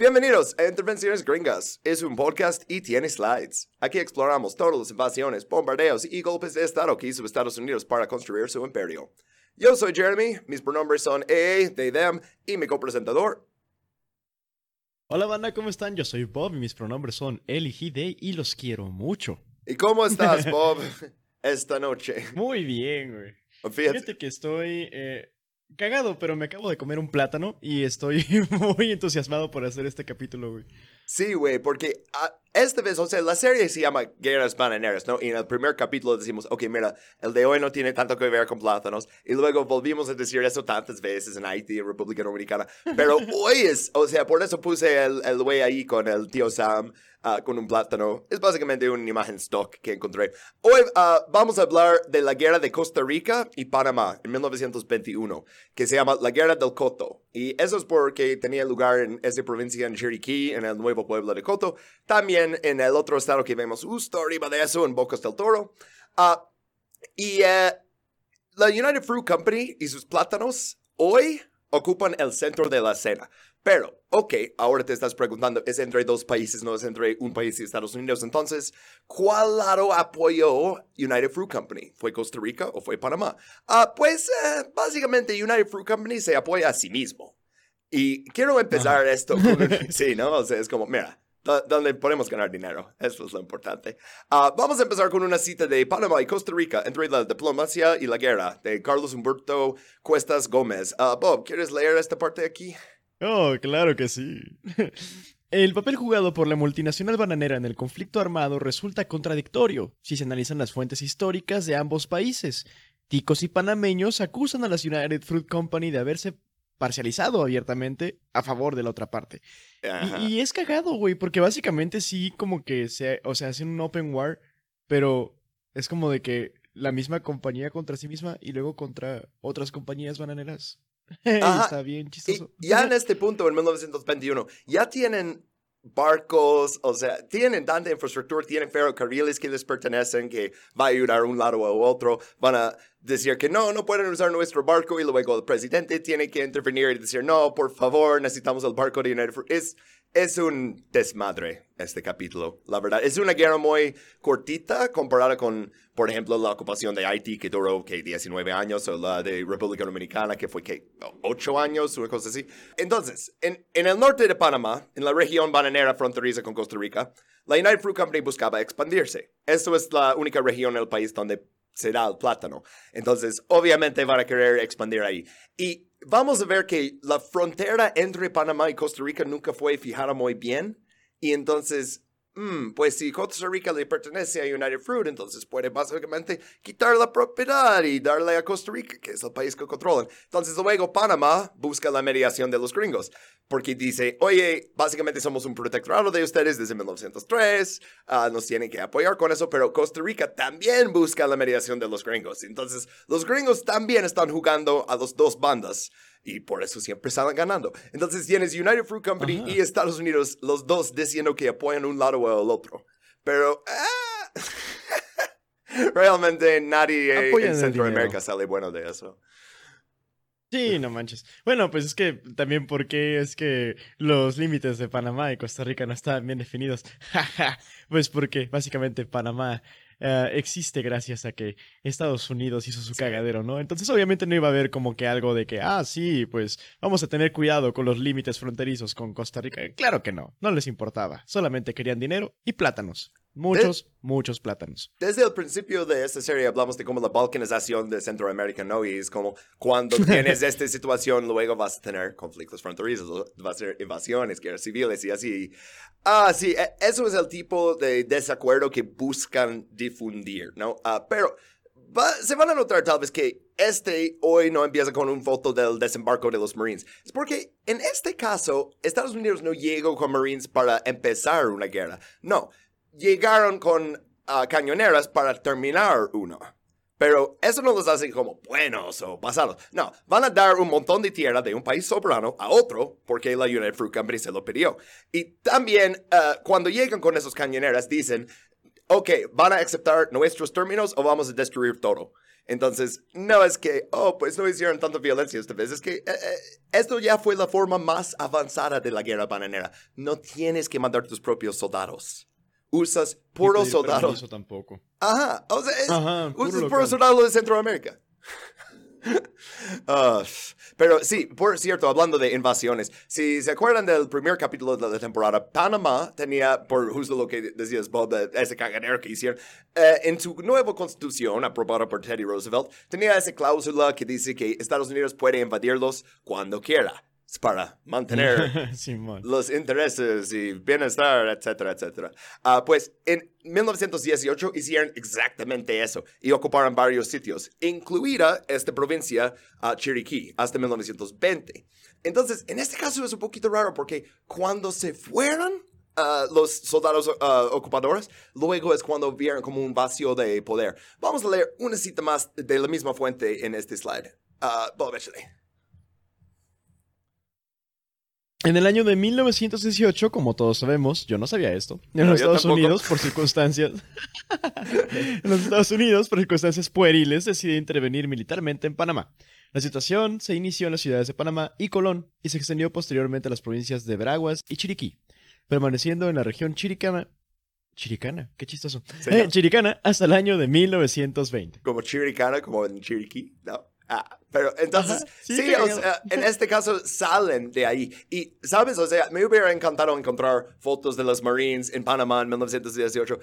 Bienvenidos a Intervenciones Gringas. Es un podcast y tiene slides. Aquí exploramos todas las invasiones, bombardeos y golpes de Estado que hizo Estados Unidos para construir su imperio. Yo soy Jeremy, mis pronombres son EA, they, them y mi copresentador. Hola banda, ¿cómo están? Yo soy Bob y mis pronombres son él y they y los quiero mucho. ¿Y cómo estás, Bob, esta noche? Muy bien, güey. Fíjate, que estoy eh, cagado, pero me acabo de comer un plátano y estoy muy entusiasmado por hacer este capítulo, güey. Sí, güey, porque ah, esta vez, o sea, la serie se llama Guerras Bananeras, ¿no? Y en el primer capítulo decimos, ok, mira, el de hoy no tiene tanto que ver con plátanos. Y luego volvimos a decir eso tantas veces en Haití, en República Dominicana. Pero hoy es, o sea, por eso puse el, el güey ahí con el tío Sam Ah, con un plátano. Es básicamente una imagen stock que encontré. Hoy ah, vamos a hablar de la guerra de Costa Rica y Panamá en 1921, que se llama la Guerra del Coto. Y eso es porque tenía lugar en esa provincia en Chiriquí, en el nuevo pueblo de Coto. También en el otro estado que vemos justo arriba de eso, en Bocas del Toro. Ah, y eh, la United Fruit Company y sus plátanos hoy ocupan el centro de la escena. Pero, ok, ahora te estás preguntando, es entre dos países, no es entre un país y Estados Unidos. Entonces, ¿cuál lado apoyó United Fruit Company? ¿Fue Costa Rica o fue Panamá? Ah, pues, eh, básicamente United Fruit Company se apoya a sí mismo. Y quiero empezar esto con... sí, ¿no? O sea, es como, mira, donde podemos ganar dinero. Eso es lo importante. Ah, vamos a empezar con una cita de Panamá y Costa Rica entre la diplomacia y la guerra de Carlos Humberto Cuestas Gómez. Uh, Bob, ¿quieres leer esta parte aquí? Oh, claro que sí. El papel jugado por la multinacional bananera en el conflicto armado resulta contradictorio si se analizan las fuentes históricas de ambos países. Ticos y panameños acusan a la United Fruit Company de haberse parcializado abiertamente a favor de la otra parte. Y, es cagado, güey, porque básicamente sí como que se, o sea, hacen un open war, pero es como de que la misma compañía contra sí misma y luego contra otras compañías bananeras. Está bien chistoso. ya en este punto, en 1921, ya tienen barcos, o sea, tienen tanta infraestructura, tienen ferrocarriles que les pertenecen, que va a ayudar a un lado o otro, van a decir que no, no pueden usar nuestro barco y luego el presidente tiene que intervenir y decir, no, por favor, necesitamos el barco de United Es, es un desmadre este capítulo, la verdad. Es una guerra muy cortita comparada con, por ejemplo, la ocupación de Haití que duró que 19 años o la de República Dominicana que fue que 8 años, una cosa así. Entonces, en, el norte de Panamá, en la región bananera fronteriza con Costa Rica, la United Fruit Company buscaba expandirse. Esto es la única región en el país donde se da el plátano. Entonces, obviamente van a querer expandir ahí. Y vamos a ver que la frontera entre Panamá y Costa Rica nunca fue fijada muy bien. Y entonces Mm, pues si Costa Rica le pertenece a United Fruit, entonces puede básicamente quitar la propiedad y darle a Costa Rica, que es el país que controlan. Entonces luego Panamá busca la mediación de los gringos, porque dice, oye, básicamente somos un protectorado de ustedes desde 1903, ah, nos tienen que apoyar con eso, pero Costa Rica también busca la mediación de los gringos. Entonces los gringos también están jugando a las dos bandas y por eso siempre están ganando. Entonces tienes United Fruit Company y Estados Unidos, los dos diciendo que apoyan un lado o el otro. Pero ah, realmente nadie en Centroamérica sale bueno de eso. Sí, no manches. Bueno, pues es que también porque es que los límites de Panamá y Costa Rica no estaban bien definidos. pues porque básicamente Panamá eh, existe gracias a que Estados Unidos hizo su cagadero, ¿no? Entonces obviamente no iba a haber como que algo de que, ah, sí, pues vamos a tener cuidado con los límites fronterizos con Costa Rica. Claro que no, no les importaba, solamente querían dinero y plátanos. Muchos, muchos plátanos. Desde el principio de esta serie hablamos de cómo la balcanización de Centroamérica, ¿no? Y es como cuando tienes esta situación, luego vas a tener conflictos fronterizos, vas a ser invasiones, guerras civiles y así. Ah, sí, e, eso es el tipo de desacuerdo que buscan difundir, ¿no? Ah, pero se van a notar tal vez que este hoy no empieza con una foto del desembarco de los Marines. Es porque en este caso, Estados Unidos no llegó con Marines para empezar una guerra. No, llegaron con ah, cañoneras para terminar uno. Pero eso no los hace como buenos o pasados. No, van a dar un montón de tierra de un país soberano a otro porque la United Fruit Company se lo pidió. Y también ah, cuando llegan con esas cañoneras dicen, ok, ¿van a aceptar nuestros términos o vamos a destruir todo? Entonces, no es que, oh, pues no hicieron tanta violencia esta vez, es que eh, eh, esto ya fue la forma más avanzada de la guerra bananera. No tienes que mandar tus propios soldados. Usas puros soldados. Eso tampoco. Ajá, o sea, es- Ajá, puro usas puros soldados de Centroamérica. Ah, pero sí, por cierto, hablando de invasiones, si se acuerdan del primer capítulo de la temporada, Panamá tenía, por justo lo que decías, Bob, ese cagadero que hicieron, eh, en su nueva constitución, aprobada por Teddy Roosevelt, tenía esa cláusula que dice que Estados Unidos puede invadirlos cuando quiera. Para mantener los intereses y bienestar, etcétera, etcétera. Ah, pues en 1918 hicieron exactamente eso y ocuparon varios sitios, incluida esta provincia, ah, Chiriquí, hasta 1920. Entonces, en este caso es un poquito raro porque cuando se fueron ah, los soldados ocupadores, luego es cuando vieron como un vacío de poder. Vamos a leer una cita más de la misma fuente en este slide. Ah, Bob, échale. En el año de 1918, como todos sabemos, yo no sabía esto, en No, los Estados tampoco. Unidos, por circunstancias... en los Estados Unidos, por circunstancias pueriles, decide intervenir militarmente en Panamá. La situación se inició en las ciudades de Panamá y Colón y se extendió posteriormente a las provincias de Veraguas y Chiriquí, permaneciendo en la región chiricana... Chiricana, qué chistoso. Eh. Chiricana hasta el año de 1920. como Chiricana, como en Chiriquí, no. Ah, pero entonces, Ajá, sí, sí, o cagado. sea, en este caso salen de ahí. Y, ¿sabes? O sea, me hubiera encantado encontrar fotos de los Marines en Panamá en 1918.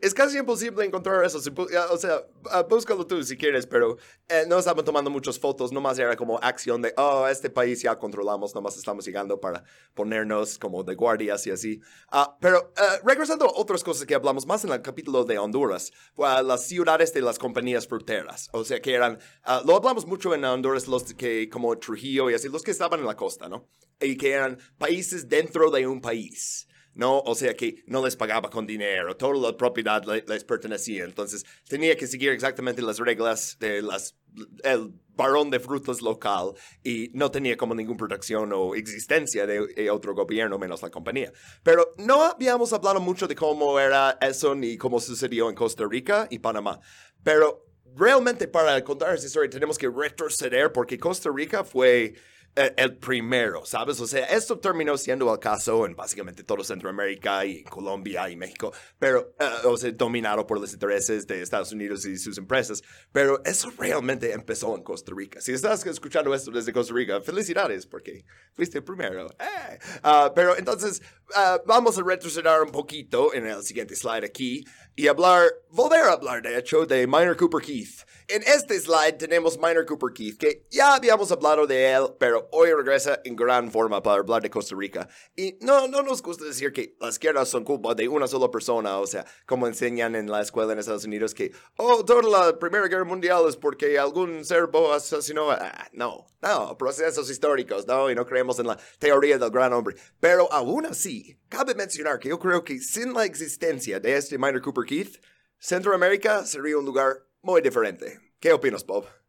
Es, casi imposible encontrar eso. o sea, ah, búscalo tú si quieres, pero eh, no estaban tomando muchas fotos. Nomás era como acción de, oh, este país ya controlamos, nomás estamos llegando para ponernos como de guardias y así. Ah, pero eh, regresando a otras cosas que hablamos más en el capítulo de Honduras, las ciudades de las compañías fruteras. O sea, que eran, ah, lo hablamos mucho en Honduras, los que como Trujillo y así, los que estaban en la costa, ¿no? Y que eran países dentro de un país. ¿No? O sea que no les pagaba con dinero, toda la propiedad le- les pertenecía, entonces tenía que seguir exactamente las reglas de las, el varón de frutas local y no tenía como ninguna protección o existencia de, de otro gobierno menos la compañía. Pero no habíamos hablado mucho de cómo era eso ni cómo sucedió en Costa Rica y Panamá, pero realmente para contar esa historia tenemos que retroceder porque Costa Rica fue eh, el primero, ¿sabes? O sea, esto terminó siendo el caso en básicamente todo Centroamérica y Colombia y México, pero, eh, o sea, dominado por los intereses de Estados Unidos y sus empresas, pero eso realmente empezó en Costa Rica. Si estás escuchando esto desde Costa Rica, felicidades porque fuiste primero. ¡Eh! Ah, pero entonces, ah, vamos a retroceder un poquito en el siguiente slide aquí y hablar, volver a hablar de hecho de Minor Cooper Keith. En este slide tenemos Minor Cooper Keith, que ya habíamos hablado de él, pero hoy regresa en gran forma para hablar de Costa Rica. Y no, no nos gusta decir que las guerras son culpa de una sola persona, o sea, como enseñan en la escuela en Estados Unidos que, oh, toda la Primera Guerra Mundial es porque algún serbo asesinó. Ah, no, no, procesos históricos, no, y no creemos en la teoría del gran hombre. Pero aún así, cabe mencionar que yo creo que sin la existencia de este Minor Cooper Keith, Centroamérica sería un lugar muy diferente. ¿Qué opinas, Bob?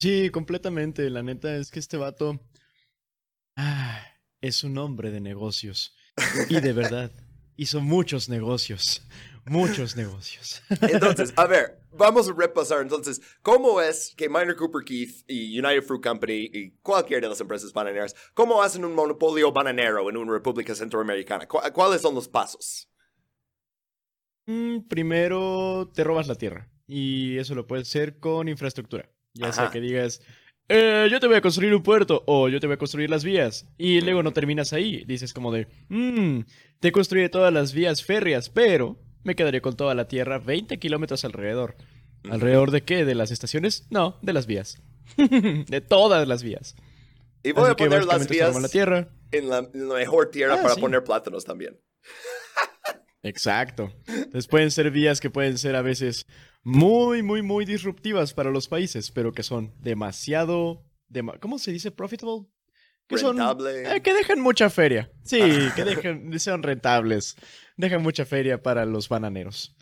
Sí, completamente. La neta es que este vato ah, es un hombre de negocios. Y de verdad, hizo muchos negocios. Muchos negocios. Entonces, a ver, vamos a repasar entonces cómo es que Minor Cooper Keith y United Fruit Company y cualquier de las empresas bananeras, cómo hacen un monopolio bananero en una república centroamericana. ¿Cu- ¿Cuáles son los pasos? Mm, primero te robas la tierra. Y eso lo puedes hacer con infraestructura. Ya sea que digas, "Eh, yo te voy a construir un puerto o yo te voy a construir las vías. Y luego no terminas ahí. Dices como de, "Mm, te construiré todas las vías férreas, pero me quedaré con toda la tierra 20 kilómetros alrededor. ¿Alrededor de qué? ¿De las estaciones? No, de las vías. de todas las vías. Y voy Así a poner las vías la tierra. en la, en la mejor tierra Ah, para sí. poner plátanos también. Exacto. Entonces pueden ser vías que pueden ser a veces muy, muy, muy disruptivas para los países, pero que son demasiado, dema- ¿cómo se dice? Profitable. Que son, Rentable. eh, que dejan mucha feria. Sí, que dejan, sean rentables. Dejan mucha feria para los bananeros.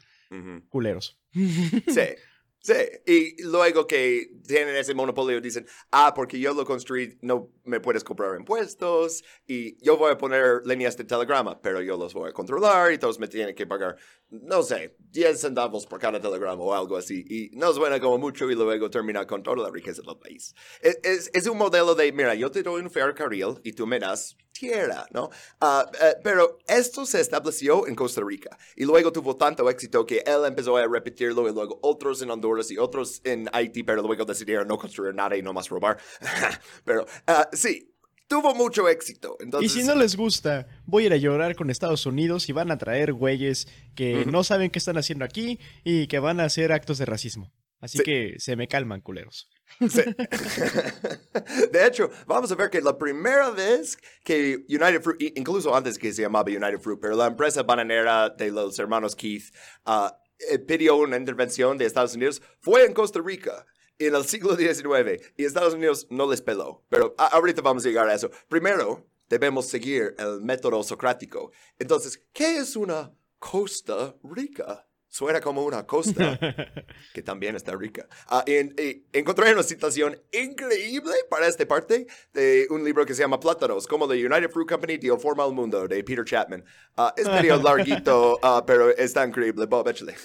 Culeros. Sí, sí. Y luego que tienen ese monopolio dicen, ah, porque yo lo construí, no, me puedes cobrar impuestos y yo voy a poner líneas de telegrama, pero yo los voy a controlar y todos me tienen que pagar, no sé, 10 centavos por cada telegrama o algo así. Y no suena como mucho y luego termina con toda la riqueza del país. Es, es, es un modelo de, mira, yo te doy un ferrocarril y tú me das tierra, ¿no? Uh, uh, pero esto se estableció en Costa Rica y luego tuvo tanto éxito que él empezó a repetirlo y luego otros en Honduras y otros en Haití, pero luego decidieron no construir nada y no más robar. pero uh, sí. Tuvo mucho éxito. Entonces... Y si no les gusta, voy a ir a llorar con Estados Unidos y van a traer güeyes que no saben qué están haciendo aquí y que van a hacer actos de racismo. Así sí. que se me calman, culeros. Sí. De hecho, vamos a ver que la primera vez que United Fruit, incluso antes que se llamaba United Fruit, pero la empresa bananera de los hermanos Keith uh, pidió una intervención de Estados Unidos, fue en Costa Rica en el siglo XIX y Estados Unidos no les peló. Pero ahorita vamos a llegar a eso. Primero, debemos seguir el método socrático. Entonces, ¿qué es una Costa Rica? Suena como una costa que también está rica. Uh, en, en, encontré una citación increíble para esta parte de un libro que se llama Plátanos, como The United Fruit Company dio forma al mundo, de Peter Chapman. Uh, es medio larguito, uh, pero está increíble. Bob, échale.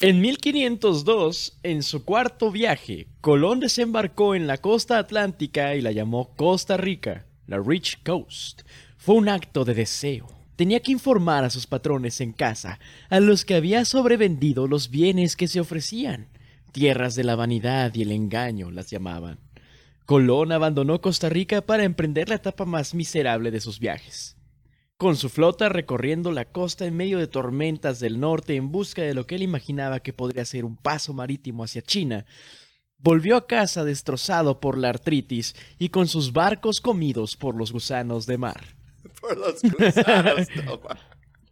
En 1502, en su cuarto viaje, Colón desembarcó en la costa atlántica y la llamó Costa Rica, la Rich Coast. Fue un acto de deseo tenía que informar a sus patrones en casa, a los que había sobrevendido los bienes que se ofrecían. Tierras de la vanidad y el engaño las llamaban. Colón abandonó Costa Rica para emprender la etapa más miserable de sus viajes. Con su flota recorriendo la costa en medio de tormentas del norte en busca de lo que él imaginaba que podría ser un paso marítimo hacia China, volvió a casa destrozado por la artritis y con sus barcos comidos por los gusanos de mar. por los gusanos, no,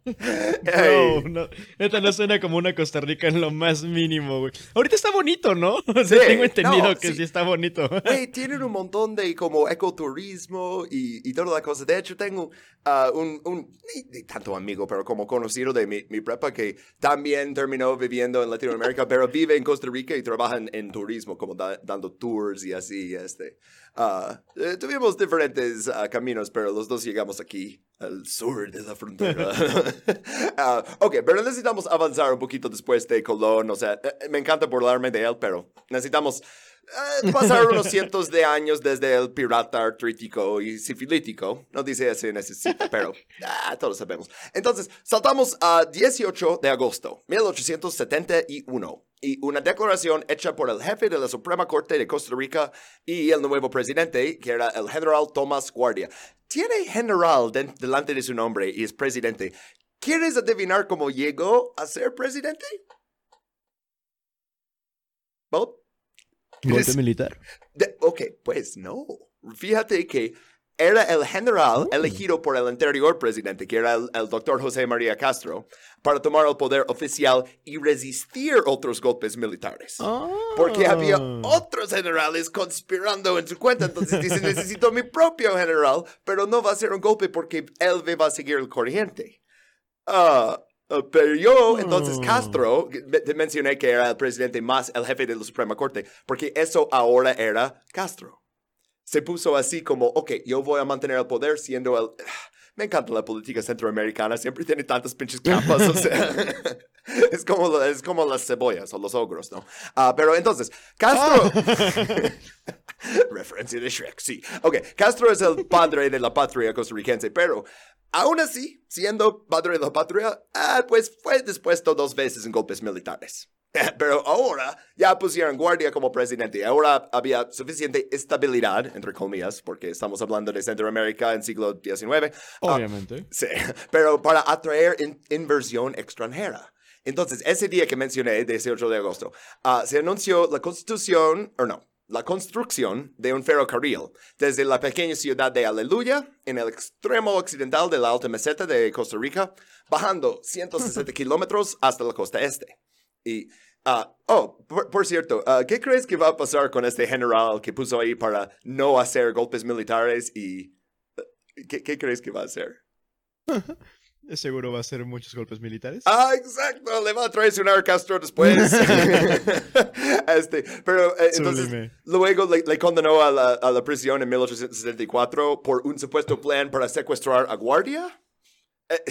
no, no, esta no suena como una Costa Rica en lo más mínimo, güey. Ahorita está bonito, ¿no? O sea, Sí, tengo entendido no, que sí. sí. está bonito. Hey, tienen un montón de como ecoturismo y, y toda la cosa. De hecho, tengo ah, un, un ni, ni tanto amigo, pero como conocido de mi, mi prepa que también terminó viviendo en Latinoamérica, pero vive en Costa Rica y trabaja en, en turismo, como da- dando tours y así. Este. Eh, tuvimos diferentes ah, caminos, pero los dos llegamos aquí, al sur de la frontera. Ah, ok, pero necesitamos avanzar un poquito después de Colón. O sea, eh, me encanta burlarme de él, pero necesitamos eh, pasar unos cientos de años desde el pirata artrítico y sifilítico. No dice se necesita, pero ah, todos sabemos. Entonces, saltamos a 18 de agosto, 1871. Y una declaración hecha por el jefe de la Suprema Corte de Costa Rica y el nuevo presidente, que era el general Tomás Guardia. Tiene general de- delante de su nombre y es presidente. ¿Quieres adivinar cómo llegó a ser presidente? Bob? Golpe Es- militar. De- ok, pues no. Fíjate que era el general Oh. elegido por el anterior presidente, que era el, el doctor José María Castro, para tomar el poder oficial y resistir otros golpes militares. Porque había otros generales conspirando en su cuenta. Entonces dice, necesito mi propio general, pero no va a ser un golpe porque él va a seguir el corriente. Ah, ah, pero yo, entonces Oh. Castro, te mencioné que era el presidente más el jefe de la Suprema Corte, porque eso ahora era Castro. Se puso así como, ok, yo voy a mantener el poder siendo el... Me encanta la política centroamericana, siempre tiene tantas pinches capas, o sea, es como, es como las cebollas o los ogros, ¿no? Ah, pero entonces, Castro... Referencia de Shrek, sí. Ok, Castro es el padre de la patria costarricense, pero aún así, siendo padre de la patria, ah, pues fue dispuesto dos veces en golpes militares. Pero ahora ya pusieron guardia como presidente. Ahora había suficiente estabilidad, entre comillas, porque estamos hablando de Centroamérica en siglo XIX. ah, Obviamente. Sí, pero para atraer in- inversión extranjera. Entonces, ese día que mencioné, 18 de agosto, ah, se anunció la constitución, o no, la construcción de un ferrocarril desde la pequeña ciudad de Aleluya, en el extremo occidental de la alta meseta de Costa Rica, bajando 160 kilómetros hasta la costa este. Y, ah, oh, por, por cierto, ah, ¿qué crees que va a pasar con este general que puso ahí para no hacer golpes militares y... eh, ¿Qué, qué crees que va a hacer? Seguro va a ser muchos golpes militares. Ah, exacto, le va a traicionar Castro después. este, pero eh, entonces, luego le, le condenó a la, a la prisión en 1874 por un supuesto plan para secuestrar a Guardia. Eh,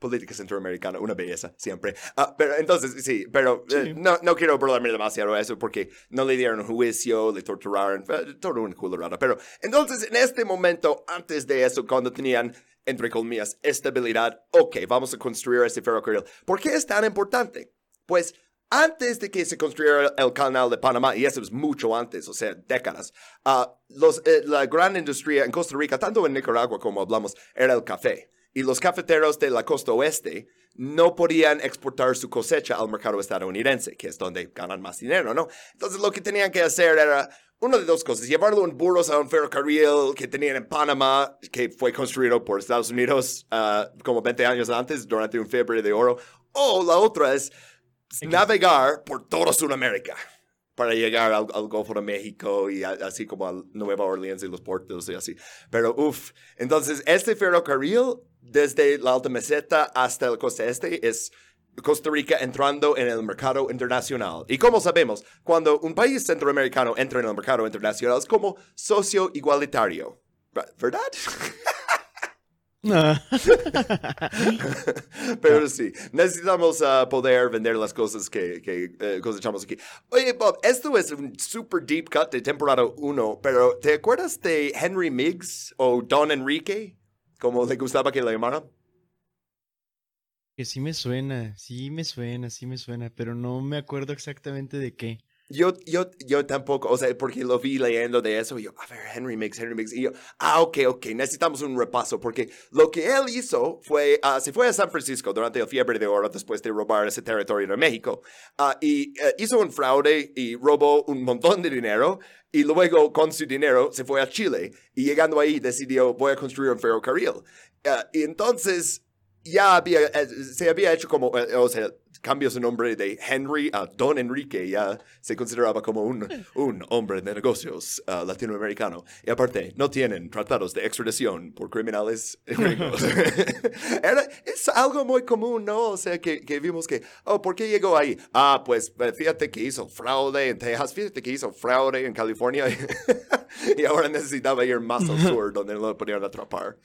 política centroamericana, una belleza, siempre. Ah, pero entonces, sí, pero eh, Sí. no, no quiero burlarme demasiado de eso porque no le dieron un juicio, le torturaron, eh, todo una culurada. Pero entonces, en este momento, antes de eso, cuando tenían, entre comillas, estabilidad, ok, vamos a construir este ferrocarril. ¿Por qué es tan importante? Pues antes de que se construyera el canal de Panamá, y eso es mucho antes, o sea, décadas, ah, los, eh, la gran industria en Costa Rica, tanto en Nicaragua como hablamos, era el café. Y los cafeteros de la costa oeste no podían exportar su cosecha al mercado estadounidense, que es donde ganan más dinero, ¿no? Entonces lo que tenían que hacer era una de dos cosas, llevarlo en burros a un ferrocarril que tenían en Panamá, que fue construido por Estados Unidos ah, como 20 años antes, durante un fiebre de oro, o la otra es navegar por toda Sudamérica para llegar al, al Golfo de México y a- así como a Nueva Orleans y los puertos y así. Pero uff, entonces este ferrocarril desde la alta meseta hasta el costa este es Costa Rica entrando en el mercado internacional. Y como sabemos, cuando un país centroamericano entra en el mercado internacional es como socio igualitario. ¿Verdad? Ah. Pero sí, necesitamos ah, poder vender las cosas que, que eh, cosechamos aquí. Oye, Bob, esto es un super deep cut de temporada 1, pero ¿te acuerdas de Henry Miggs o Don Enrique? Como le gustaba que le llamaran. Que sí me suena, sí me suena, sí me suena, pero no me acuerdo exactamente de qué. Yo, yo, yo tampoco, o sea, porque lo vi leyendo de eso, y yo, a ver, Henry Miggs, Henry Miggs, y yo, ah, ok, ok, necesitamos un repaso, porque lo que él hizo fue, ah, se fue a San Francisco durante el fiebre de oro después de robar ese territorio de México, ah, y eh, hizo un fraude y robó un montón de dinero, y luego con su dinero se fue a Chile, y llegando ahí decidió, voy a construir un ferrocarril. Ah, y entonces ya había, eh, se había hecho como, eh, o sea, cambió su nombre de Henry a Don Enrique, ya se consideraba como un, un hombre de negocios ah, latinoamericano. Y aparte, no tienen tratados de extradición por criminales gringos. Era, es algo muy común, ¿no? O sea, que, que vimos que, oh, ¿por qué llegó ahí? Ah, pues eh, fíjate que hizo fraude en Texas, fíjate que hizo fraude en California y ahora necesitaba ir más al sur donde lo podían atrapar.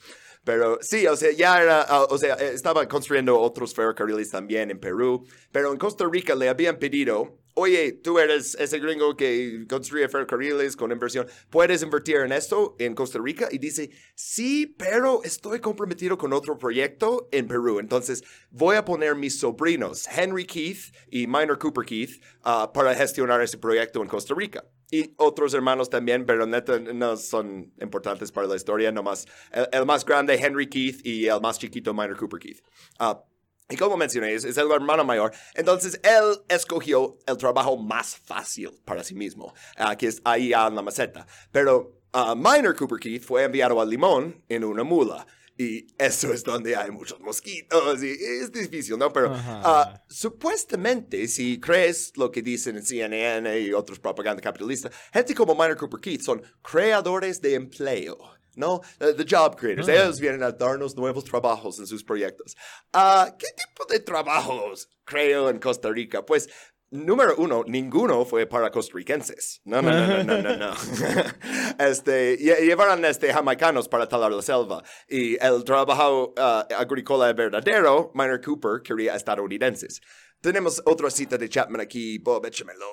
Pero sí, o sea, ya era, ah, o sea, eh, estaba construyendo otros ferrocarriles también en Perú, pero en Costa Rica le habían pedido, oye, tú eres ese gringo que construye ferrocarriles con inversión, ¿puedes invertir en esto en Costa Rica? Y dice, sí, pero estoy comprometido con otro proyecto en Perú, entonces voy a poner mis sobrinos, Henry Keith y Minor Cooper Keith, ah, para gestionar ese proyecto en Costa Rica. Y otros hermanos también, pero neta no son importantes para la historia, nomás el, más grande Henry Keith y el más chiquito Minor Cooper Keith. Ah, y como mencioné, es, el hermano mayor. Entonces, él escogió el trabajo más fácil para sí mismo, que es ahí en la maceta. Pero ah, Minor Cooper Keith fue enviado a Limón en una mula. Y eso es donde hay muchos mosquitos y es difícil, ¿no? Pero ah, supuestamente, si crees lo que dicen en CNN y otros propaganda capitalista, gente como Minor Cooper Keith son creadores de empleo. ¿no? Uh, the job creators. Ah. Ellos vienen a darnos nuevos trabajos en sus proyectos. Ah, ¿Qué tipo de trabajos creo en Costa Rica? Pues, número uno, ninguno fue para costarricenses. No, no, no, no, no, no. no. este, lle- llevaron este, jamaicanos para talar la selva. Y el trabajo ah, agrícola verdadero, Minor Cooper quería estadounidenses. Tenemos otra cita de Chapman aquí, Bob, échamelo.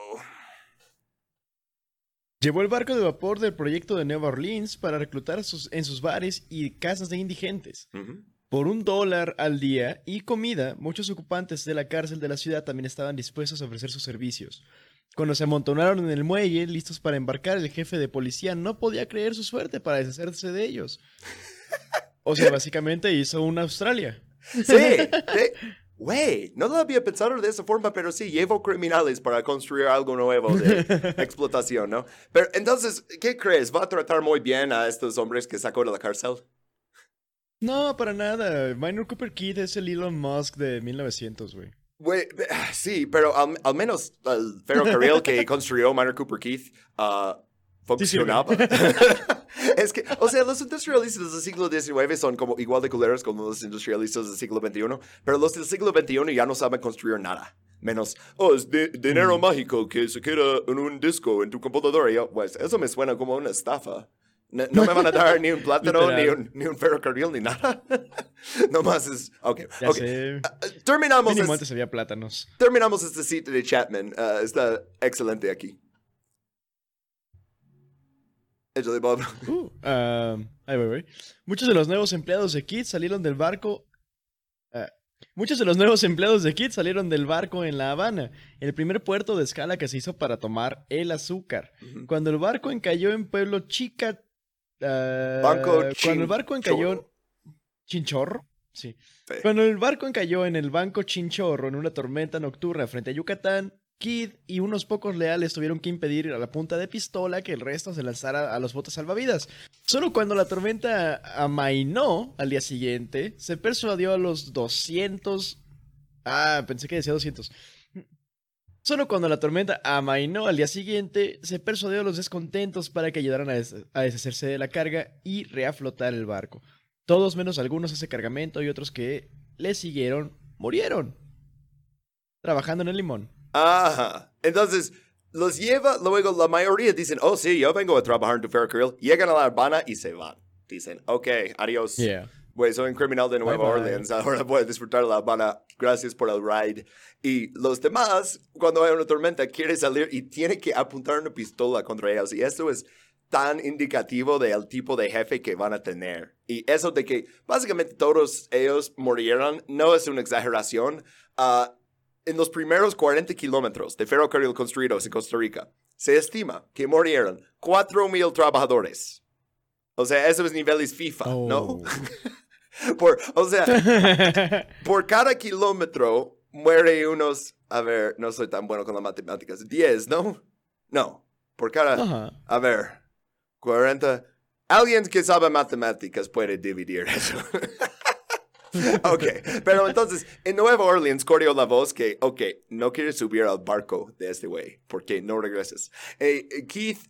Llevó el barco de vapor del proyecto de Nueva Orleans para reclutar sus- en sus bares y casas de indigentes. Ujú. Por un dólar al día y comida, muchos ocupantes de la cárcel de la ciudad también estaban dispuestos a ofrecer sus servicios. Cuando se amontonaron en el muelle, listos para embarcar, el jefe de policía no podía creer su suerte para deshacerse de ellos. O sea, básicamente hizo una Australia. Sí. Güey, no lo había pensado de esa forma, pero sí, llevo criminales para construir algo nuevo de explotación, ¿no? Pero entonces, ¿qué crees? ¿Va a tratar muy bien a estos hombres que sacó de la cárcel? No, para nada. Minor Cooper Kid es el Elon Musk de 1900, güey. Güey, sí, pero al, al menos el ferrocarril que construyó Minor Cooper Keith ah, funcionaba. Es que, o sea, los industrialistas del siglo XIX son como igual de culeros como los industrialistas del siglo XXI, pero los del siglo XXI ya no saben construir nada. Menos, oh, es de- dinero mágico que se queda en un disco en tu computadora. Pues, eso me suena como una estafa. No, no me van a dar ni un plátano, ni un, ni un ferrocarril, ni nada. Nomás es, ok, Ya ok. sé. Ah, Terminamos, Mínimo es- antes había plátanos. terminamos este cita de Chapman. Ah, está excelente aquí. Échale, Bob. Uh, ah, ahí voy, voy. Muchos de los nuevos empleados de Kit salieron del barco. ah, muchos de los nuevos empleados de Kit salieron del barco en La Habana, el primer puerto de escala que se hizo para tomar el azúcar. Cuando el barco encalló en Pueblo Chica. Ah, Banco Cuando el barco encalló. Chinchorro. ¿Chinchorro? Sí. Sí. Cuando el barco encalló en el banco Chinchorro en una tormenta nocturna frente a Yucatán, Kid y unos pocos leales tuvieron que impedir a la punta de pistola que el resto se lanzara a los botes salvavidas. Solo cuando la tormenta amainó al día siguiente, se persuadió a los 200... Ah, pensé que decía 200. Solo cuando la tormenta amainó al día siguiente, se persuadió a los descontentos para que ayudaran a, des- a deshacerse de la carga y reaflotar el barco. Todos menos algunos ese cargamento y otros que le siguieron murieron. Trabajando en el limón. Ajá. Entonces, los lleva, luego la mayoría dicen, oh sí, yo vengo a trabajar en tu ferrocarril. Llegan a La Habana y se van. Dicen, ok, adiós. Pues soy un criminal de Nueva Bye, bye. Orleans, ahora voy a disfrutar La Habana. Gracias por el ride. Y los demás, cuando hay una tormenta, quieren salir y tiene que apuntar una pistola contra ellos. Y esto es tan indicativo del tipo de jefe que van a tener. Y eso de que básicamente todos ellos murieron no es una exageración. Ah, en los primeros 40 kilómetros de ferrocarril construidos en Costa Rica, se estima que murieron 4.000 trabajadores. O sea, eso es niveles FIFA, ¿no? Por, o sea, por cada kilómetro muere unos, a ver, no soy tan bueno con las matemáticas, 10, ¿no? No, por cada, Ajá. a ver, 40. Alguien que sabe matemáticas puede dividir eso. ok, pero entonces, en Nueva Orleans corrió la voz que, ok, no quieres subir al barco de este güey, porque no regresas. Eh, eh, Keith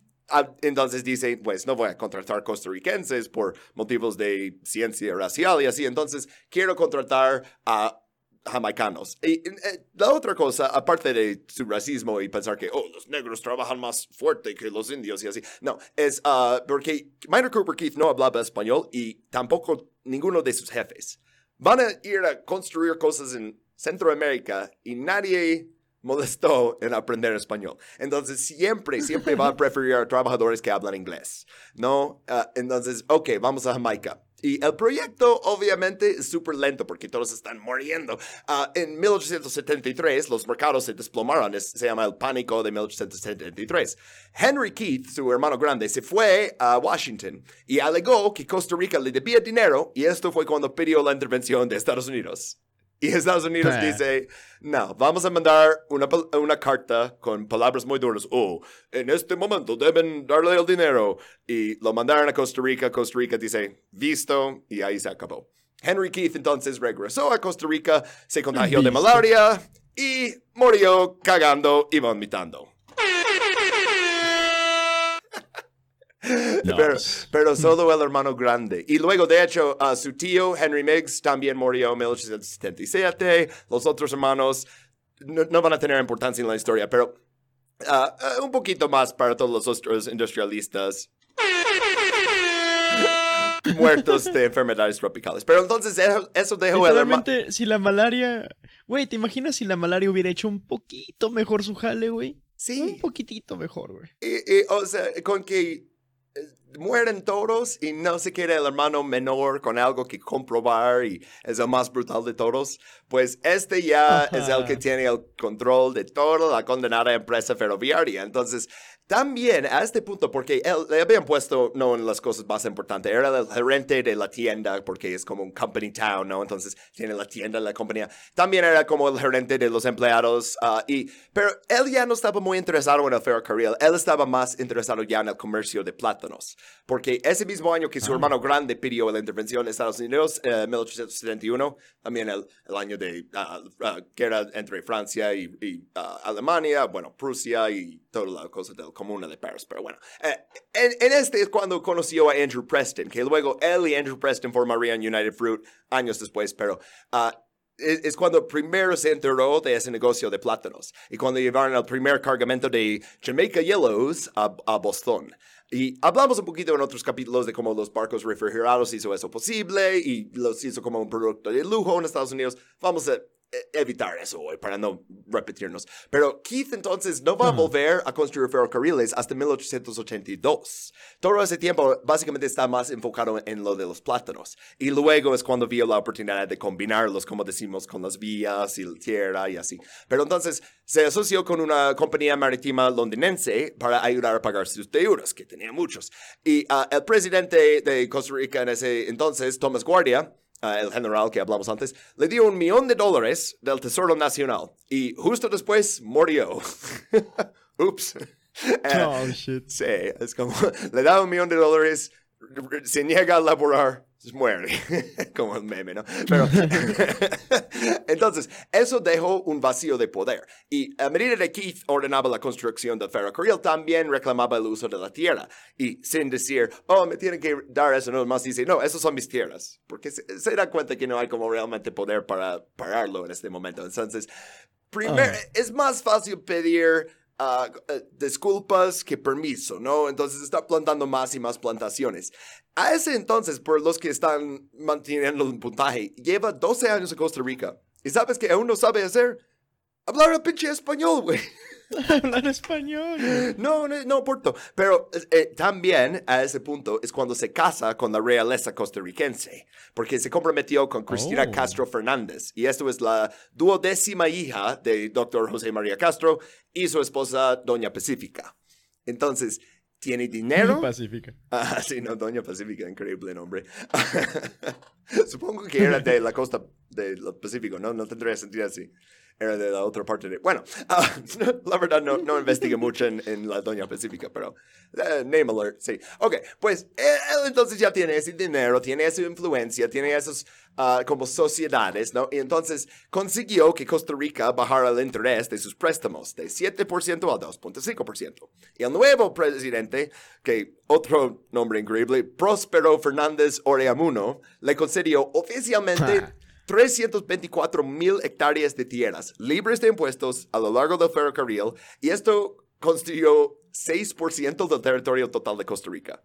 entonces dice, pues no voy a contratar costarricenses por motivos de ciencia racial y así, entonces quiero contratar a jamaicanos. Y eh, la otra cosa, aparte de su racismo y pensar que, oh, los negros trabajan más fuerte que los indios y así, no, es ah, porque Minor Cooper Keith no hablaba español y tampoco ninguno de sus jefes. Van a ir a construir cosas en Centroamérica y nadie molestó en aprender español. Entonces, siempre, siempre va a preferir a trabajadores que hablan inglés, ¿no? Ah, entonces, ok, vamos a Jamaica. Y el proyecto, obviamente, es súper lento porque todos están muriendo. Ah, en 1873, los mercados se desplomaron. Es- se llama el pánico de 1873. Henry Keith, su hermano grande, se fue a Washington y alegó que Costa Rica le debía dinero y esto fue cuando pidió la intervención de Estados Unidos. Y Estados Unidos dice, no, vamos a mandar una, una carta con palabras muy duras. Oh, en este momento deben darle el dinero. Y lo mandaron a Costa Rica. Costa Rica dice, visto, y ahí se acabó. Henry Keith entonces regresó a Costa Rica, se contagió de malaria y murió cagando y vomitando. Pero, pero solo el hermano grande. Y luego, de hecho, a su tío Henry Miggs también murió en 1877. Los otros hermanos no, no van a tener importancia en la historia, pero ah, ah, un poquito más para todos los otros industrialistas muertos de enfermedades tropicales. Pero entonces eso, eso dejó el hermano. Si la malaria. Güey, ¿te imaginas si la malaria hubiera hecho un poquito mejor su jale, güey? Sí. Un poquitito mejor, güey. Y- y, o sea, con que mueren todos y no se queda el hermano menor con algo que comprobar y es el más brutal de todos, pues este ya es el que tiene el control de toda la condenada empresa ferroviaria. Entonces, también a este punto, porque él le habían puesto, no en las cosas más importantes, era el gerente de la tienda, porque es como un company town, ¿no? Entonces, tiene la tienda, la compañía. También era como el gerente de los empleados, ah, y, pero él ya no estaba muy interesado en el ferrocarril, él estaba más interesado ya en el comercio de plátanos, porque ese mismo año que su Ah. hermano grande pidió la intervención de Estados Unidos, eh, 1871, también el, el año de ah, ah, guerra entre Francia y, y, Alemania, bueno, Prusia y toda la cosa del comuna de Paris, pero bueno. Eh, en, en, este es cuando conoció a Andrew Preston, que luego él y Andrew Preston formarían United Fruit años después, pero uh, es, es, cuando primero se enteró de ese negocio de plátanos y cuando llevaron el primer cargamento de Jamaica Yellows a, a Boston. Y hablamos un poquito en otros capítulos de cómo los barcos refrigerados hizo eso posible y los hizo como un producto de lujo en Estados Unidos. Vamos a evitar eso hoy para no repetirnos. Pero Keith entonces no va a volver a construir ferrocarriles hasta 1882. Todo ese tiempo básicamente está más enfocado en lo de los plátanos. Y luego es cuando vio la oportunidad de combinarlos, como decimos, con las vías y la tierra y así. Pero entonces se asoció con una compañía marítima londinense para ayudar a pagar sus deudas, que tenía muchos. Y uh, el presidente de Costa Rica en ese entonces, Thomas Guardia, el general que hablamos antes, le dio un millón de dólares del Tesoro Nacional y justo después murió. Ups. Oh, shit. Sí, es como, le da un millón de dólares, se niega a laborar, muere, como el meme, ¿no? Pero, entonces, eso dejó un vacío de poder. Y a medida que Keith ordenaba la construcción del ferrocarril, también reclamaba el uso de la tierra. Y sin decir, oh, me tienen que dar eso, no más dice, no, esas son mis tierras. Porque se, se da cuenta que no hay como realmente poder para pararlo en este momento. Entonces, primero, uh. es más fácil pedir Uh, disculpas que permiso, ¿no? Entonces está plantando más y más plantaciones. A ese entonces, por los que están manteniendo el puntaje, lleva 12 años en Costa Rica. ¿Y sabes que aún no sabe hacer? Hablar el pinche español, güey. Hablar español. No, no, no importa. Pero eh, también a ese punto es cuando se casa con la realeza costarricense, porque se comprometió con Cristina Oh. Castro Fernández. Y esto es la duodécima hija de doctor José María Castro y su esposa, Doña Pacífica. Entonces, tiene dinero. Pacífica. Ah, sí, no, Doña Pacífica, increíble nombre. Supongo que era de la costa del Pacífico, ¿no? No tendría sentido así. Era de la otra parte de... Bueno, ah, la verdad no, no investigué mucho en, la Doña Pacífica, pero... eh, name alert, sí. Ok, pues él, él entonces ya tiene ese dinero, tiene esa influencia, tiene esas ah, como sociedades, ¿no? Y entonces consiguió que Costa Rica bajara el interés de sus préstamos de 7% al 2.5%. Y el nuevo presidente, que otro nombre increíble, Próspero Fernández Oreamuno, le concedió oficialmente... Ah. 324 mil hectáreas de tierras libres de impuestos a lo largo del ferrocarril y esto constituyó 6% del territorio total de Costa Rica.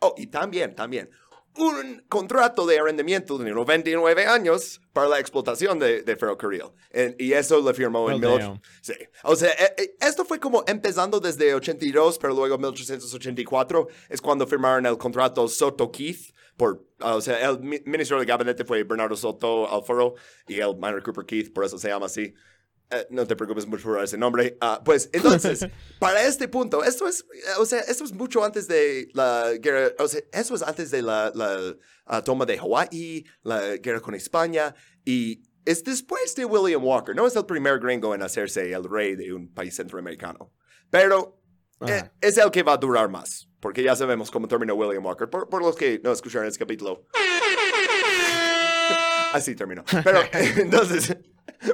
Oh, y también, también, un contrato de arrendamiento de 99 años para la explotación de, de ferrocarril. En- y eso lo firmó en Oh, 18 damn. Sí. O sea, eh, eh, esto fue como empezando desde 82, pero luego 1884 es cuando firmaron el contrato Soto-Keith. Por, ah, o sea, el mi- ministro de gabinete fue Bernardo Soto Alfaro y el Minor Cooper Keith, por eso se llama así. Eh, no te preocupes mucho por ese nombre. Ah, pues entonces, para este punto, esto es, eh, o sea, esto es mucho antes de la guerra, o sea, eso es antes de la, la, ah, toma de Hawái, la guerra con España, y es después de William Walker. No es el primer gringo en hacerse el rey de un país centroamericano, pero eh, es el que va a durar más, porque ya sabemos cómo terminó William Walker, por, por los que no escucharon este capítulo. Así terminó. Pero entonces,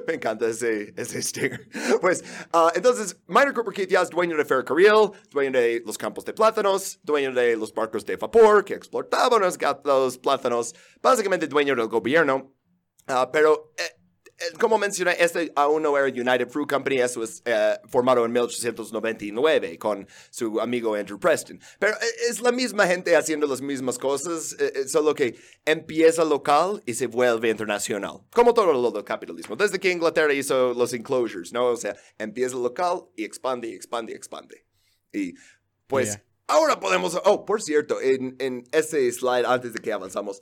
me encanta ese, ese sticker. Pues, ah, entonces, Minor Cooper Keith ya es dueño de ferrocarril, dueño de los campos de plátanos, dueño de los barcos de vapor que exportaban los, los plátanos, básicamente dueño del gobierno. Ah, pero, eh, como mencioné, este aún no era United Fruit Company, eso es eh, formado en 1899 con su amigo Andrew Preston. Pero eh, es la misma gente haciendo las mismas cosas, eh, eh, solo que empieza local y se vuelve internacional. Como todo lo del capitalismo. Desde que Inglaterra hizo los enclosures, ¿no? O sea, empieza local y expande, y expande, y expande. Y pues Yeah. ahora podemos... Oh, por cierto, en, en ese slide antes de que avanzamos,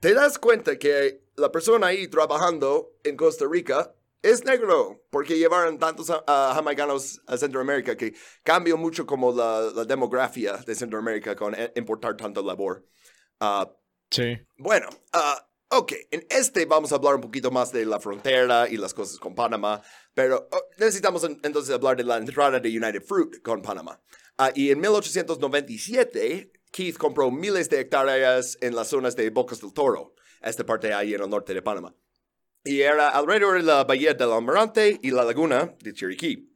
te das cuenta que la persona ahí trabajando en Costa Rica es negro, porque llevaron tantos ah, jamaicanos a Centroamérica que cambió mucho como la, la demografía de Centroamérica con eh, importar tanto labor. Ah, Sí. bueno, ah, ok, en este vamos a hablar un poquito más de la frontera y las cosas con Panamá, pero oh, necesitamos en- entonces hablar de la entrada de United Fruit con Panamá. Ah, y en 1897, Keith compró miles de hectáreas en las zonas de Bocas del Toro, esta parte ahí en el norte de Panamá. Y era alrededor de la bahía del Almirante y la laguna de Chiriquí.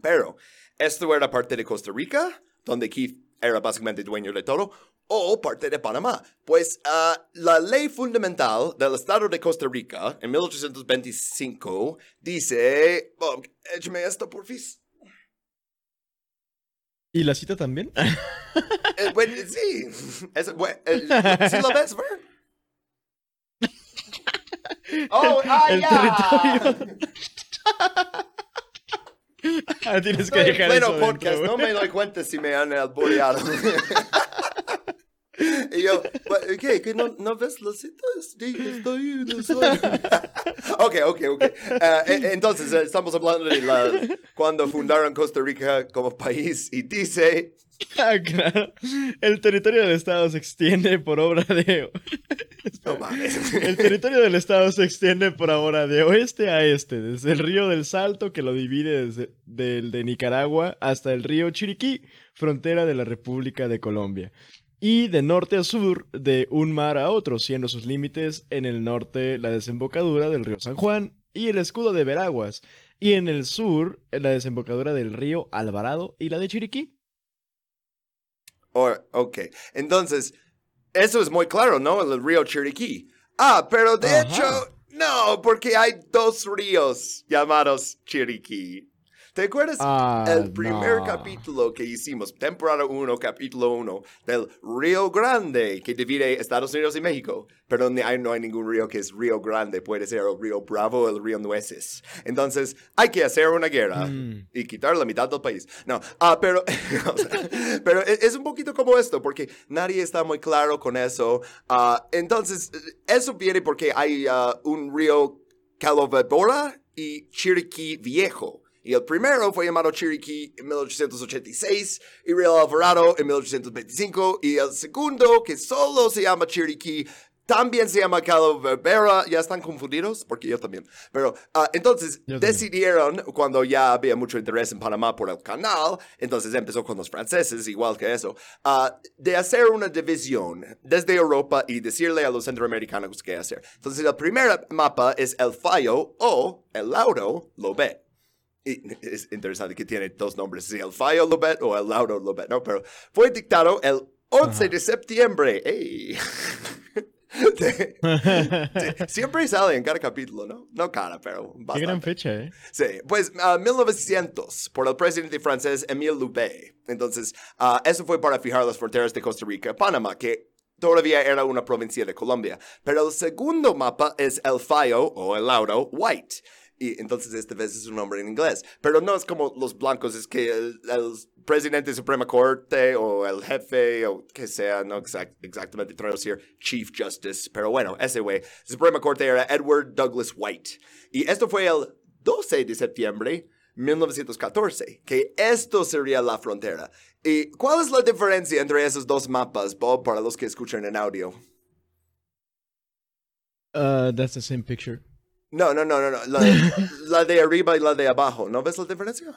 Pero esto era parte de Costa Rica, donde Keith era básicamente dueño de todo, o parte de Panamá. Pues uh, la ley fundamental del Estado de Costa Rica en 1825 dice, oh, échame esto, porfis. ¿Y la cita también? Eh, bueno, sí. Es, bueno, eh, ¿Sí lo ves? Oh, ah, El ya. territorio. Ah, tienes que en dejar pleno eso podcast, dentro, no me doy cuenta si me han alboreado. y yo, "What, ¿qué? ¿Que no, no ves las citas? Estoy en el sueño. ok, ok, ok. E- entonces, eh, estamos hablando de la, cuando fundaron Costa Rica como país y dice... Ah, claro. El territorio del Estado se extiende por obra de... No mames. El territorio del Estado se extiende por ahora de oeste a este, desde el río del Salto, que lo divide desde del de Nicaragua, hasta el río Chiriquí, frontera de la República de Colombia. Y de norte a sur, de un mar a otro, siendo sus límites en el norte la desembocadura del río San Juan y el escudo de Veraguas, y en el sur la desembocadura del río Alvarado y la de Chiriquí. Or- ok, entonces, eso es muy claro, ¿no? El río Chiriquí. Ah, pero de Ajá. hecho, no, porque hay dos ríos llamados Chiriquí. ¿Te acuerdas Ah, el primer no. capítulo que hicimos, temporada 1, capítulo 1, del Río Grande, que divide Estados Unidos y México? Pero hay- no hay ningún río que es Río Grande, puede ser el Río Bravo o el Río Nueces. Entonces, hay que hacer una guerra Mm. y quitar la mitad del país. No, ah, pero, o sea, pero e- es un poquito como esto, porque nadie está muy claro con eso. Ah, entonces, eso viene porque hay ah, un río Calovadora y Chiriquí Viejo. Y el primero fue llamado Chiriquí en 1886 y Río Alvarado en 1825. Y el segundo, que solo se llama Chiriquí, también se llama Calovera. ¿Ya están confundidos? Porque yo también. Pero ah, entonces Yo también. decidieron, cuando ya había mucho interés en Panamá por el canal, entonces empezó con los franceses, igual que eso, ah, de hacer una división desde Europa y decirle a los centroamericanos qué hacer. Entonces el primer mapa es el Fallo o el Lauro Lobet. Es interesante que tiene dos nombres, si el Fallo Lobet o el Lauro Lobet, ¿no? Pero fue dictado el 11 Ajá. de septiembre. ¡Ey! De- de- siempre sale en cada capítulo, ¿no? No cada, pero Qué bastante. gran fecha, ¿eh? Sí, pues ah, 1900, por el presidente francés Émile Loubet. Entonces, ah, eso fue para fijar las fronteras de Costa Rica, Panamá, que todavía era una provincia de Colombia. Pero el segundo mapa es el Fallo o el Lauro White. Y entonces esta vez es un nombre en inglés. Pero no es como los blancos, es que el, el presidente de Suprema Corte o el jefe o que sea, no exact- exactamente traducir Chief Justice, pero bueno, ese güey, Suprema Corte era Edward Douglas White. Y esto fue el 12 de septiembre 1914, que esto sería la frontera. ¿Y cuál es la diferencia entre esos dos mapas, Bob, para los que escuchan en audio? Uh, that's the same picture. No, no, no, no, no. La, la de arriba y la de abajo. ¿No ves la diferencia?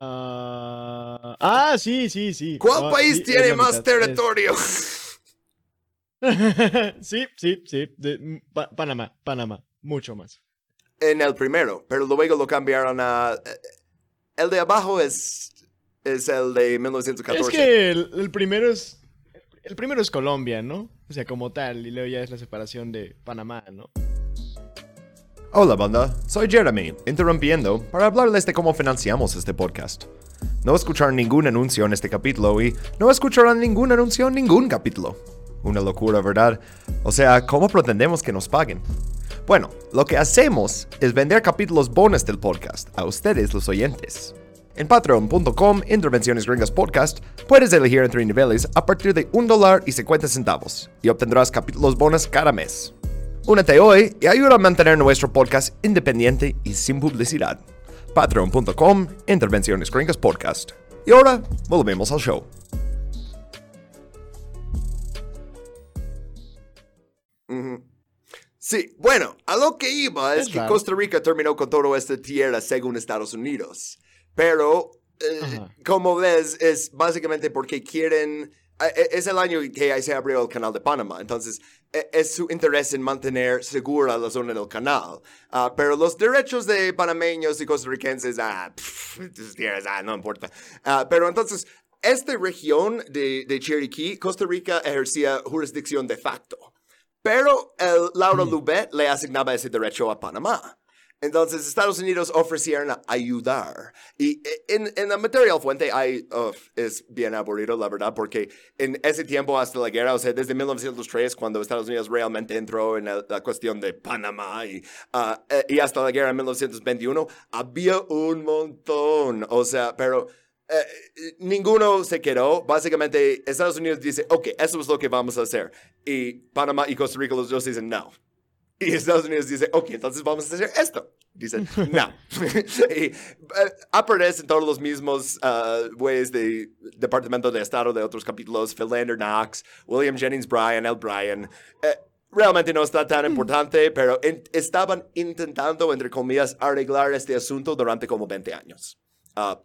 Ah, ah, sí, sí, sí. ¿Cuál Ah, país sí, tiene más mitad, territorio? es- sí, sí, sí. de- Pa- Panamá, Panamá. Mucho más. en el primero, pero luego lo cambiaron a... eh, El de abajo es, es el de 1914. Es que el, el primero es. El primero es Colombia, ¿no? O sea, como tal. Y luego ya es la separación de Panamá, ¿no? Hola banda, soy Jeremy, interrumpiendo para hablarles de cómo financiamos este podcast. No escucharon ningún anuncio en este capítulo y no escucharán ningún anuncio en ningún capítulo. Una locura, ¿verdad? O sea, ¿cómo pretendemos que nos paguen? Bueno, lo que hacemos es vender capítulos bonus del podcast a ustedes los oyentes. En patreon.com, Intervenciones Gringas Podcast, puedes elegir entre niveles a partir de un dólar y 50 centavos y obtendrás capítulos bonus cada mes. Únete hoy y ayuda a mantener nuestro podcast independiente y sin publicidad. Patreon.com, Intervenciones Gringas Podcast. Y ahora, volvemos al show. Sí, bueno, a lo que iba es, Es que. Costa Rica terminó con toda esta tierra según Estados Unidos. Pero, eh, como ves, es básicamente porque quieren es el año que ahí se abrió el canal de Panamá. Entonces, e- es su interés en mantener segura la zona del canal. Ah, pero los derechos de panameños y costarricenses, ah, pff, ah, no importa. Ah, pero entonces, esta región de, de Chiriquí, Costa Rica ejercía jurisdicción de facto. Pero el Laura Lubet le asignaba ese derecho a Panamá. Entonces, Estados Unidos ofrecieron ayudar. Y eh, en, en la material fuente hay, es bien aburrido, la verdad, porque en ese tiempo hasta la guerra, o sea, desde 1903, cuando Estados Unidos realmente entró en el- la cuestión de Panamá y, eh, y hasta la guerra en 1921, había un montón. O sea, pero eh, ninguno se quedó. Básicamente, Estados Unidos dice, ok, eso es lo que vamos a hacer. Y Panamá y Costa Rica los dos dicen, no. Y Estados Unidos dice, ok, entonces vamos a hacer esto. Dicen, no. y eh, aparecen todos los mismos uh, güeyes de Departamento de Estado de otros capítulos, Philander Knox, William Jennings Bryan, L. Bryan. Eh, realmente no está tan importante, pero en- estaban intentando, entre comillas, arreglar este asunto durante como 20 años. Ah,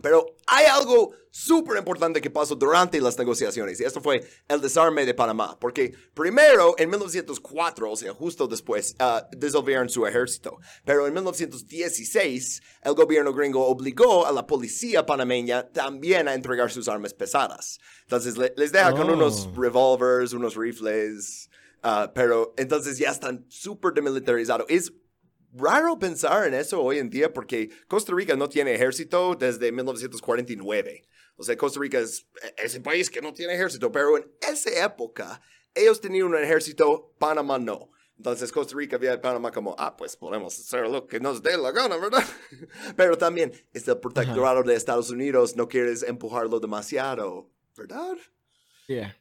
pero hay algo súper importante que pasó durante las negociaciones y esto fue el desarme de Panamá, porque primero en 1904, o sea, justo después, ah, disolvieron su ejército, pero en 1916 el gobierno gringo obligó a la policía panameña también a entregar sus armas pesadas. Entonces le- les deja con Oh. unos revólveres, unos rifles, ah, pero entonces ya están súper demilitarizados. Es raro pensar en eso hoy en día porque Costa Rica no tiene ejército desde 1949. O sea, Costa Rica es ese país que no tiene ejército, pero en esa época ellos tenían un ejército, Panamá no. Entonces Costa Rica veía a Panamá como, ah, pues podemos hacer lo que nos dé la gana, ¿verdad? Pero también es el protectorado de Estados Unidos, no quieres empujarlo demasiado, ¿verdad? Yeah.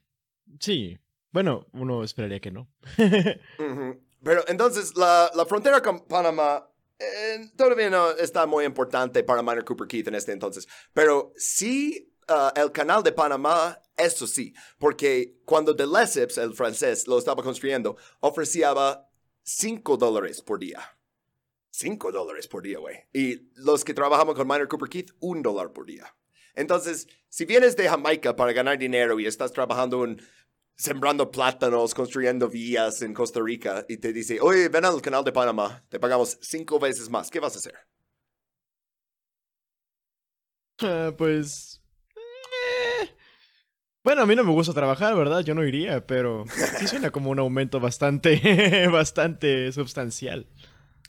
Sí. Bueno, uno esperaría que no. Ujú. Pero entonces la, la frontera con Panamá eh, todavía no está muy importante para Minor Cooper Keith en este entonces. Pero sí, ah, el canal de Panamá, eso sí, porque cuando de Lesseps, el francés, lo estaba construyendo, ofrecía 5 dólares por día. 5 dólares por día, güey. Y los que trabajamos con Minor Cooper Keith, un dólar por día. Entonces, si vienes de Jamaica para ganar dinero y estás trabajando en sembrando plátanos, construyendo vías en Costa Rica y te dice, oye, ven al canal de Panamá, te pagamos cinco veces más, ¿qué vas a hacer? Ah, pues. eh. Bueno, a mí no me gusta trabajar, ¿verdad? Yo no iría, pero sí suena como un aumento bastante, bastante sustancial.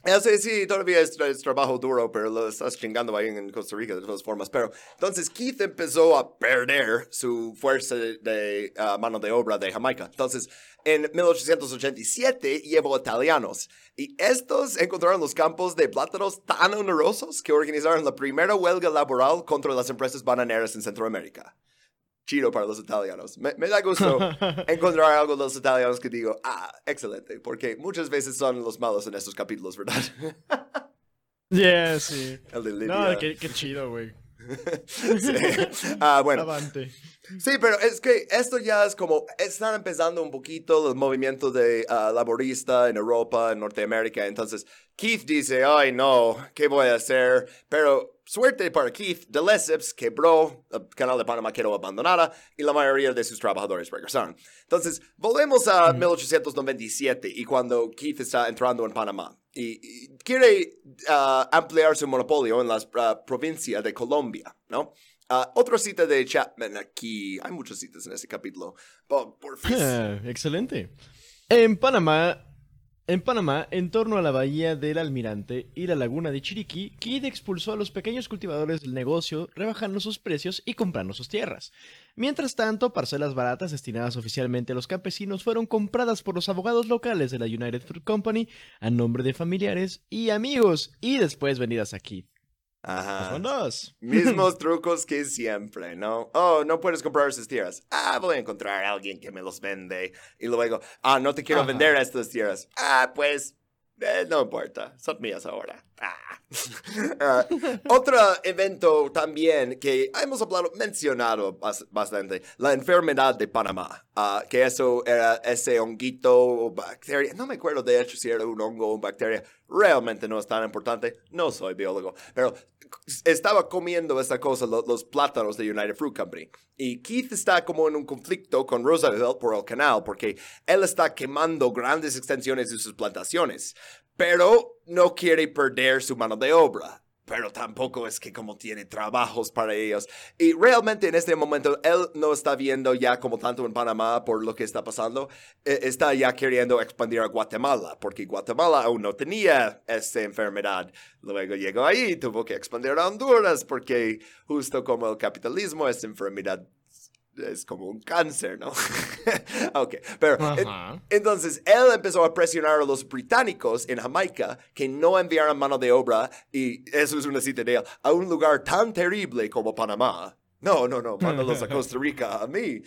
Sé, sí, todavía es, es trabajo duro, pero lo estás chingando ahí en Costa Rica de todas formas. Pero entonces Keith empezó a perder su fuerza de, ah, mano de obra de Jamaica. Entonces, en 1887 llevó italianos y estos encontraron los campos de plátanos tan onerosos que organizaron la primera huelga laboral contra las empresas bananeras en Centroamérica. Chido para los italianos. Me, me da gusto encontrar algo de los italianos que digo, ah, excelente, porque muchas veces son los malos en estos capítulos, ¿verdad? Yeah, sí. El de Libia. No, qué, qué chido, güey. Sí. Ah, bueno, Avante. Sí, pero es que esto ya es como, están empezando un poquito el movimiento de ah, laborista en Europa, en Norteamérica, entonces Keith dice, ay no, ¿qué voy a hacer? Pero suerte para Keith, de Lesseps quebró, el canal de Panamá quedó abandonada y la mayoría de sus trabajadores regresaron. Entonces, volvemos a 1897 y cuando Keith está entrando en Panamá y, y quiere ah, ampliar su monopolio en la ah, provincia de Colombia, ¿no? Ah, otra cita de Chapman aquí. Hay muchas citas en ese capítulo. Ah, excelente. En Panamá, en Panamá, en torno a la bahía del Almirante y la laguna de Chiriquí, Kidd expulsó a los pequeños cultivadores del negocio, rebajando sus precios y comprando sus tierras. Mientras tanto, parcelas baratas destinadas oficialmente a los campesinos fueron compradas por los abogados locales de la United Fruit Company a nombre de familiares y amigos, y después vendidas aquí. Ajá. Son dos. Mismos trucos que siempre, ¿no? Oh, no puedes comprar esas tierras. Ah, voy a encontrar a alguien que me los vende. Y luego, ah, no te quiero Ajá. vender estas tierras. Ah, pues, eh, no importa. Son mías ahora. Ah. otro evento también que hemos hablado, mencionado bastante, la enfermedad de Panamá, ah, que eso era ese honguito o bacteria, no me acuerdo de hecho si era un hongo o bacteria, realmente no es tan importante, no soy biólogo, pero estaba comiendo esta cosa, los plátanos de United Fruit Company. Y Keith está como en un conflicto con Roosevelt por el canal, porque él está quemando grandes extensiones de sus plantaciones pero no quiere perder su mano de obra. Pero tampoco es que como tiene trabajos para ellos. Y realmente en este momento él no está viendo ya como tanto en Panamá por lo que está pasando. E, está ya queriendo expandir a Guatemala, porque Guatemala aún no tenía esta enfermedad. Luego llegó ahí, tuvo que expandir a Honduras, porque justo como el capitalismo, esta enfermedad es como un cáncer, ¿no? ok, pero entonces él empezó a presionar a los británicos en Jamaica que no enviaran mano de obra, y eso es una cita de él, a un lugar tan terrible como Panamá. No, no, no, mándalos a Costa Rica, a mí,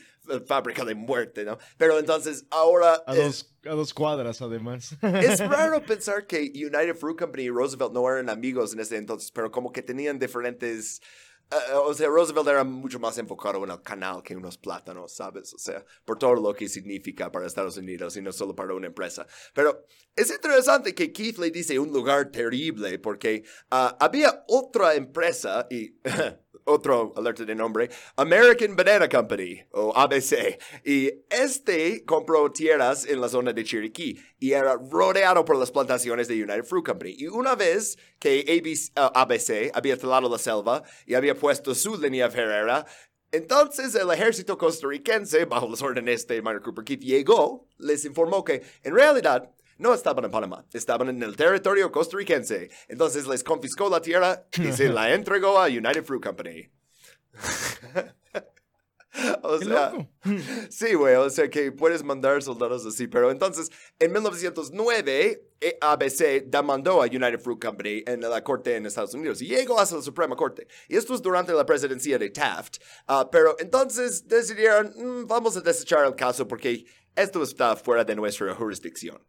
fábrica de muerte, ¿no? Pero entonces ahora... A, dos, a dos cuadras, además. Es raro pensar que United Fruit Company y Roosevelt no eran amigos en ese entonces, pero como que tenían diferentes eh, o sea, Roosevelt era mucho más enfocado en el canal que en unos plátanos, ¿sabes? O sea, por todo lo que significa para Estados Unidos y no solo para una empresa. Pero es interesante que Keith le dice un lugar terrible porque ah, había otra empresa y otro alerta de nombre, American Banana Company o ABC. Y este compró tierras en la zona de Chiriquí y era rodeado por las plantaciones de United Fruit Company. Y una vez que ABC, uh, había talado la selva y había puesto su línea ferrera, entonces el ejército costarricense, bajo las órdenes de Minor Cooper Keith, llegó, les informó que en realidad no estaban en Panamá, estaban en el territorio costarricense. Entonces les confiscó la tierra y se la entregó a United Fruit Company. o sea, sí, güey, o sea que puedes mandar soldados así, pero entonces en 1909 ABC demandó a United Fruit Company en la corte en Estados Unidos y llegó hasta la Suprema Corte. Y esto es durante la presidencia de Taft, ah, pero entonces decidieron, mm, vamos a desechar el caso porque esto está fuera de nuestra jurisdicción.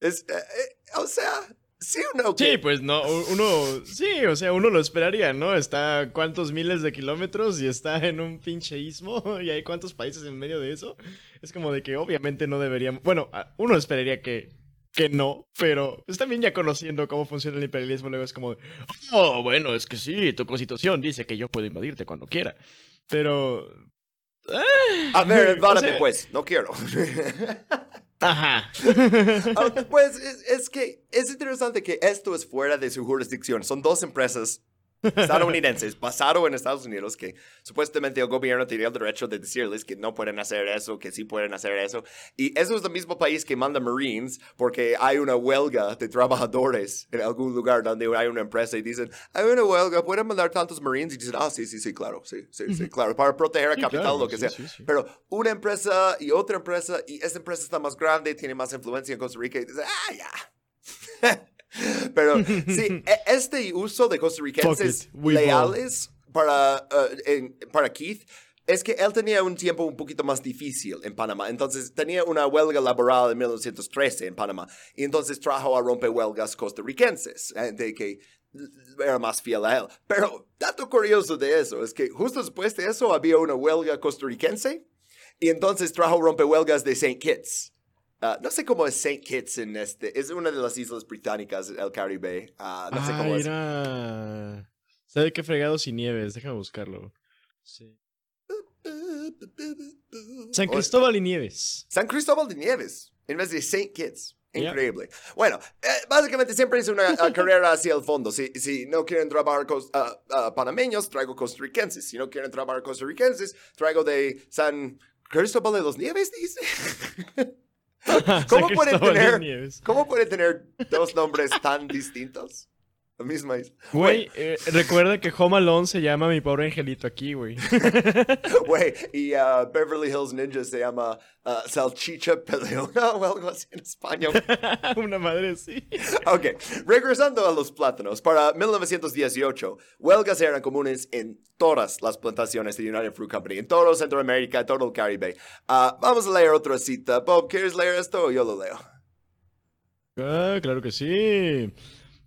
Es, eh, eh, o sea, sí o no. Sí, pues no, uno, sí, o sea, uno lo esperaría, ¿no? Está cuántos miles de kilómetros y está en un pinche istmo y hay cuántos países en medio de eso. Es como de que obviamente no deberíamos, bueno, uno esperaría que, que no, pero pues también ya conociendo cómo funciona el imperialismo, luego es como, oh, bueno, es que sí, tu constitución dice que yo puedo invadirte cuando quiera, pero... a ver, invádame pues, no quiero. Ajá. Pues es, que es interesante que esto es fuera de su jurisdicción. Son dos empresas estadounidenses basado en Estados Unidos que supuestamente el gobierno tiene el derecho de decirles que no pueden hacer eso, que sí pueden hacer eso. Y eso es el mismo país que manda Marines porque hay una huelga de trabajadores en algún lugar donde hay una empresa y dicen, hay una huelga, pueden mandar tantos Marines y dicen, ah, sí, sí, sí, claro, sí, sí, sí, claro, para proteger el capital, lo que sea. Pero una empresa y otra empresa y esa empresa está más grande, tiene más influencia en Costa Rica y dicen, ah, ya. Pero sí, e, este uso de costarricenses leales para, uh, para Keith es que él tenía un tiempo un poquito más difícil en Panamá. Entonces tenía una huelga laboral en 1913 en Panamá. Y entonces trajo a rompehuelgas costarricenses, de que era más fiel a él. Pero dato curioso de eso es que justo después de eso había una huelga costarricense. Y entonces trajo rompehuelgas de St. Kitts. Ah, no sé cómo es St. Kitts en este. Es una de las islas británicas del Caribe. Uh, no sé cómo es. ¿Sabe qué fregado sin nieves? Déjame buscarlo. Sí. San Cristóbal y Nieves. San Cristóbal de Nieves. En vez de St. Kitts. Increíble. Bueno, eh, básicamente siempre es una carrera hacia el fondo. Si, si no quieren trabajar panameños, traigo costarricenses. Si no quieren trabajar costarricenses, traigo de San Cristóbal de los Nieves, dice. ¿Cómo puede, tener, ¿Cómo tener dos nombres tan distintos? La misma Güey, eh, recuerda que Home Alone se llama Mi Pobre Angelito aquí, güey. Güey, y uh, Beverly Hills Ninja se llama uh, Salchicha Peleona o algo así en español. Una madre sí. ok, regresando a los plátanos. Para 1918, huelgas eran comunes en todas las plantaciones de United Fruit Company, en todo Centroamérica, en todo el Caribe. Uh, vamos a leer otra cita. Bob, ¿quieres leer esto o yo lo leo? Ah, claro que sí.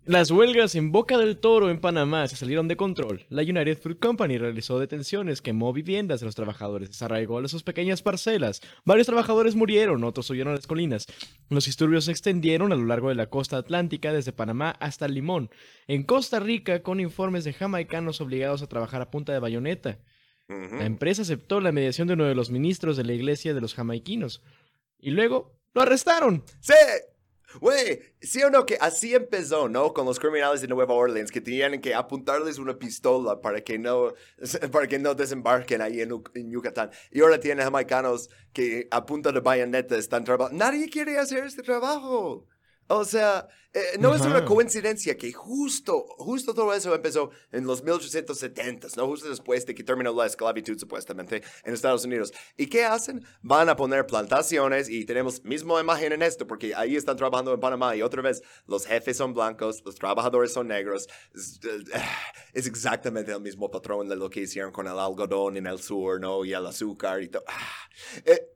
Las huelgas en Boca del Toro en Panamá se salieron de control. La United Fruit Company realizó detenciones, quemó viviendas de los trabajadores, desarraigó a sus pequeñas parcelas. Varios trabajadores murieron, otros subieron a las colinas. Los disturbios se extendieron a lo largo de la costa atlántica desde Panamá hasta Limón. En Costa Rica, con informes de jamaicanos obligados a trabajar a punta de bayoneta. La empresa aceptó la mediación de uno de los ministros de la iglesia de los jamaiquinos. Y luego lo arrestaron. ¡Sí! Güey, sí o no que así empezó, ¿no? Con los criminales de Nueva Orleans que tenían que apuntarles una pistola para que no, para que no desembarquen ahí en, en Yucatán. Y ahora tienen jamaicanos que apuntan de bayoneta, están trabajando. Nadie quiere hacer este trabajo. O sea, eh, no es una coincidencia que justo, justo todo eso empezó en los 1870s, ¿no? Justo después de que terminó la esclavitud supuestamente en Estados Unidos. ¿Y qué hacen? Van a poner plantaciones y tenemos misma imagen en esto porque ahí están trabajando en Panamá y otra vez los jefes son blancos, los trabajadores son negros. Es, eh, exactamente el mismo patrón de lo que hicieron con el algodón en el sur, ¿no? Y el azúcar y todo. Ah, eh,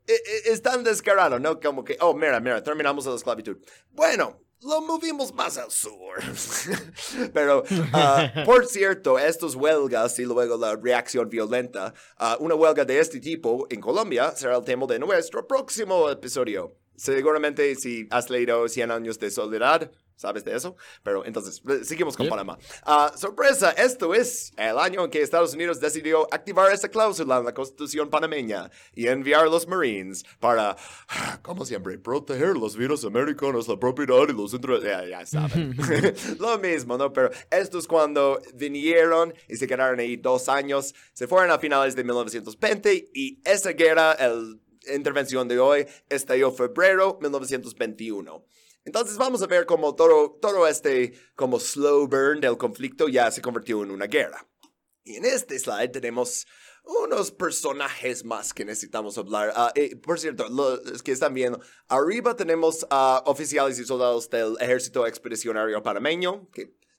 es tan descarado, ¿no? Como que, oh, mira, mira, terminamos la esclavitud. Bueno, lo movimos más al sur. Pero, ah, por cierto, estos huelgas y luego la reacción violenta, uh, una huelga de este tipo en Colombia será el tema de nuestro próximo episodio. Seguramente si has leído 100 años de soledad, ¿Sabes de eso? Pero entonces, eh, seguimos con Panamá. Uh, sorpresa, esto es el año en que Estados Unidos decidió activar esta cláusula en la Constitución panameña y enviar a los Marines para, como siempre, proteger los virus americanos, la propiedad y los centros... Ya, ya saben. Lo mismo, ¿no? Pero esto es cuando vinieron y se quedaron ahí dos años, se fueron a finales de 1920 y esa guerra, la intervención de hoy, estalló febrero 1921. Entonces vamos a ver cómo todo, este como slow burn del conflicto ya se convirtió en una guerra. Y en este slide tenemos unos personajes más que necesitamos hablar. Ah, por cierto, los que están viendo, arriba tenemos a oficiales y soldados del ejército expedicionario panameño,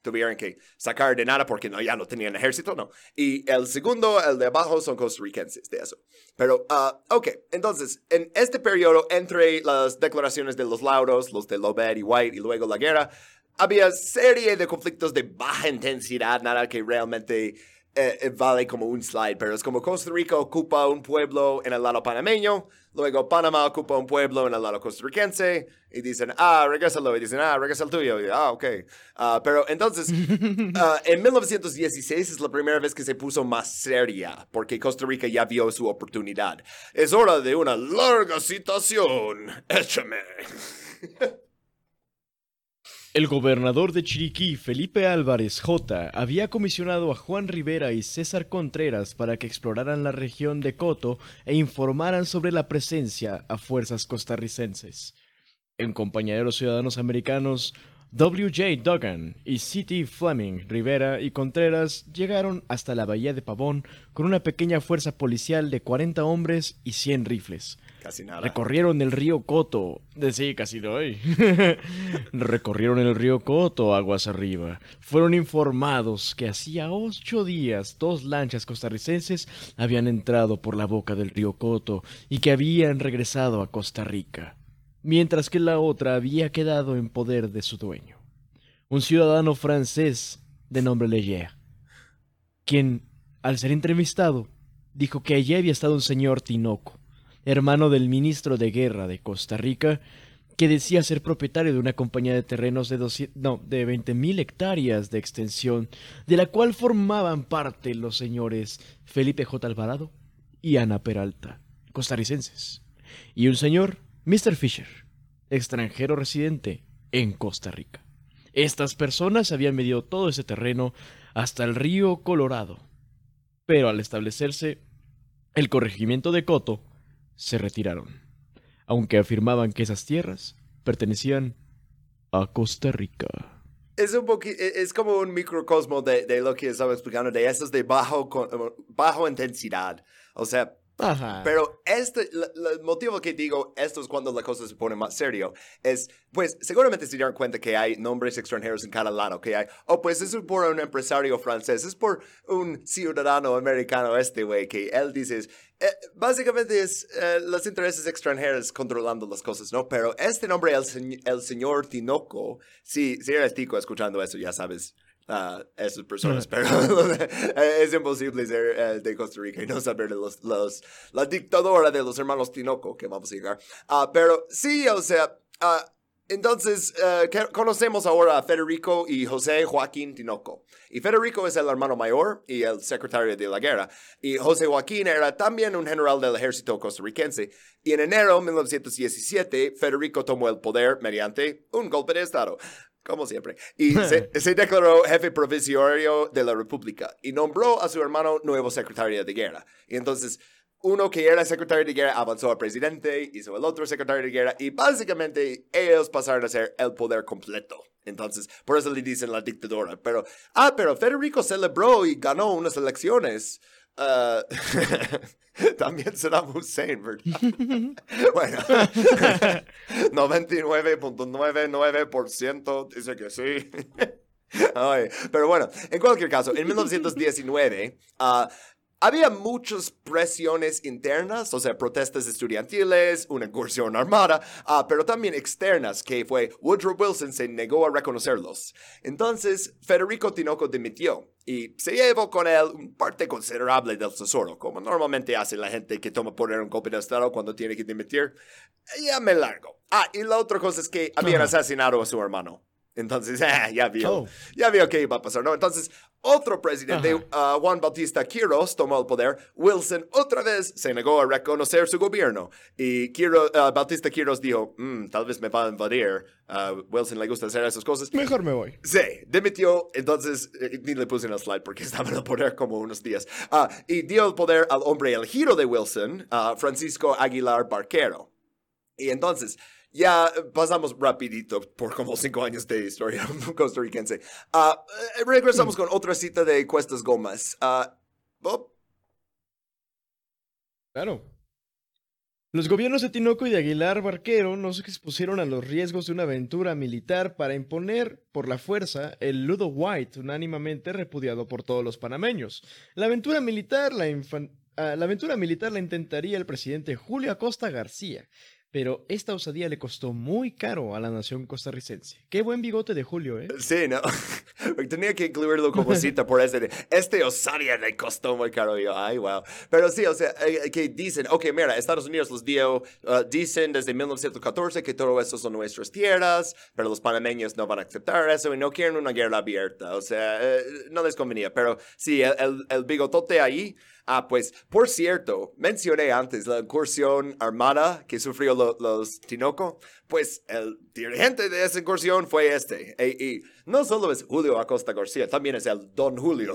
tuvieron que sacar de nada porque no, ya no tenían ejército, ¿no? Y el segundo, el de abajo, son costarricenses de eso. Pero, uh, ok, entonces, en este periodo, entre las declaraciones de los lauros, los de Lobet y White y luego la guerra, había serie de conflictos de baja intensidad, nada que realmente eh, eh, vale como un slide, pero es como Costa Rica ocupa un pueblo en el lado panameño, luego Panamá ocupa un pueblo en el lado costarricense, y dicen, ah, regrésalo, y dicen, ah, regresa el tuyo, y, ah, ok. Uh, pero entonces, uh, en 1916 es la primera vez que se puso más seria, porque Costa Rica ya vio su oportunidad. Es hora de una larga citación. Échame. El gobernador de Chiriquí, Felipe Álvarez J., había comisionado a Juan Rivera y César Contreras para que exploraran la región de Coto e informaran sobre la presencia a fuerzas costarricenses. En compañía de los ciudadanos americanos, W.J. Duggan y C.T. Fleming, Rivera y Contreras llegaron hasta la bahía de Pavón con una pequeña fuerza policial de 40 hombres y 100 rifles. Recorrieron el río Coto. Sí, casi hay. Recorrieron el río Coto aguas arriba. Fueron informados que hacía ocho días dos lanchas costarricenses habían entrado por la boca del río Coto y que habían regresado a Costa Rica, mientras que la otra había quedado en poder de su dueño, un ciudadano francés de nombre Leger, quien, al ser entrevistado, dijo que allí había estado un señor Tinoco hermano del ministro de Guerra de Costa Rica, que decía ser propietario de una compañía de terrenos de, no, de 20.000 hectáreas de extensión, de la cual formaban parte los señores Felipe J. Alvarado y Ana Peralta, costarricenses, y un señor, Mr. Fisher, extranjero residente en Costa Rica. Estas personas habían medido todo ese terreno hasta el río Colorado, pero al establecerse el corregimiento de Coto, se retiraron, aunque afirmaban que esas tierras pertenecían a Costa Rica. Es un e, es como un microcosmo de, de, lo que estaba explicando, de estos de bajo, bajo intensidad. O sea, pero este, el motivo que digo esto es cuando la cosa se pone más serio es, pues, seguramente se dieron cuenta que hay nombres extranjeros en cada lado, que hay, oh, pues es por un empresario francés, es por un ciudadano americano este güey, que él dice, eh, básicamente es eh, los intereses extranjeros controlando las cosas, ¿no? Pero este nombre, el, el señor Tinoco, si, si eres tico escuchando eso, ya sabes. a esas personas, pero eh, es imposible ser eh, de Costa Rica y no saber de los, los, la dictadora de los hermanos Tinoco, que vamos a llegar. Ah, pero sí, o sea, ah, entonces eh, conocemos ahora a Federico y José Joaquín Tinoco. Y Federico es el hermano mayor y el secretario de la guerra. Y José Joaquín era también un general del ejército costarricense. Y en enero de 1917, Federico tomó el poder mediante un golpe de Estado. Como siempre. Y se, se declaró jefe provisorio de la República y nombró a su hermano nuevo secretario de guerra. Y entonces, uno que era secretario de guerra avanzó a presidente, hizo el otro secretario de guerra y básicamente ellos pasaron a ser el poder completo. Entonces, por eso le dicen la dictadura. Pero, ah, pero Federico celebró y ganó unas elecciones. Ah, también Saddam Hussein, ¿verdad? bueno, 99.99% dice que sí. Ay, pero bueno, en cualquier caso, en 1919 ah, había muchas presiones internas, o sea, protestas estudiantiles, una incursión armada, ah, pero también externas, que fue Woodrow Wilson se negó a reconocerlos. Entonces, Federico Tinoco dimitió y se llevó con él un parte considerable del tesoro, como normalmente hace la gente que toma poder un golpe de Estado cuando tiene que dimitir. Ya me largo. Ah, y la otra cosa es que habían asesinado a su hermano. Entonces, ah, ya vio. Oh. Ya vio que iba a pasar, ¿no? Entonces, otro presidente, ah, Juan Bautista Quiros, tomó el poder. Wilson otra vez se negó a reconocer su gobierno. Y Quiros, ah, Bautista Quiros dijo, "Mm, tal vez me va a invadir. Ah, Wilson le gusta hacer esas cosas. Mejor me voy. Sí, dimitió, entonces eh, ni le puse en el slide porque estaba en el poder como unos días. Ah, y dio el poder al hombre elegido de Wilson, ah, Francisco Aguilar Barquero. Y entonces, ya pasamos rapidito por como cinco años de historia costarricense. Eh, regresamos con otra cita de Cuestas Gómez. Ah, Bob, Claro. Los gobiernos de Tinoco y de Aguilar Barquero no se expusieron a los riesgos de una aventura militar para imponer por la fuerza el Ludo White, unánimemente repudiado por todos los panameños. La aventura militar la, ah, la aventura militar la intentaría el presidente Julio Acosta García, pero esta osadía le costó muy caro a la nación costarricense. Qué buen bigote de Julio, ¿eh? Sí, no. Tenía que incluirlo como cita por este. de, Este Osaria le costó muy caro. Yo, ay, wow. Pero sí, o sea, eh, que dicen, ok, mira, Estados Unidos los dio, uh, dicen desde 1914 que todo eso son nuestras tierras, pero los panameños no van a aceptar eso y no quieren una guerra abierta. O sea, eh, no les convenía. Pero sí, el, el, el bigotote ahí. Ah, pues, por cierto, mencioné antes la incursión armada que sufrió lo- los Tinoco. Pues el dirigente de esa incursión fue este. E- Y, no solo es Julio Acosta García, también es el Don Julio.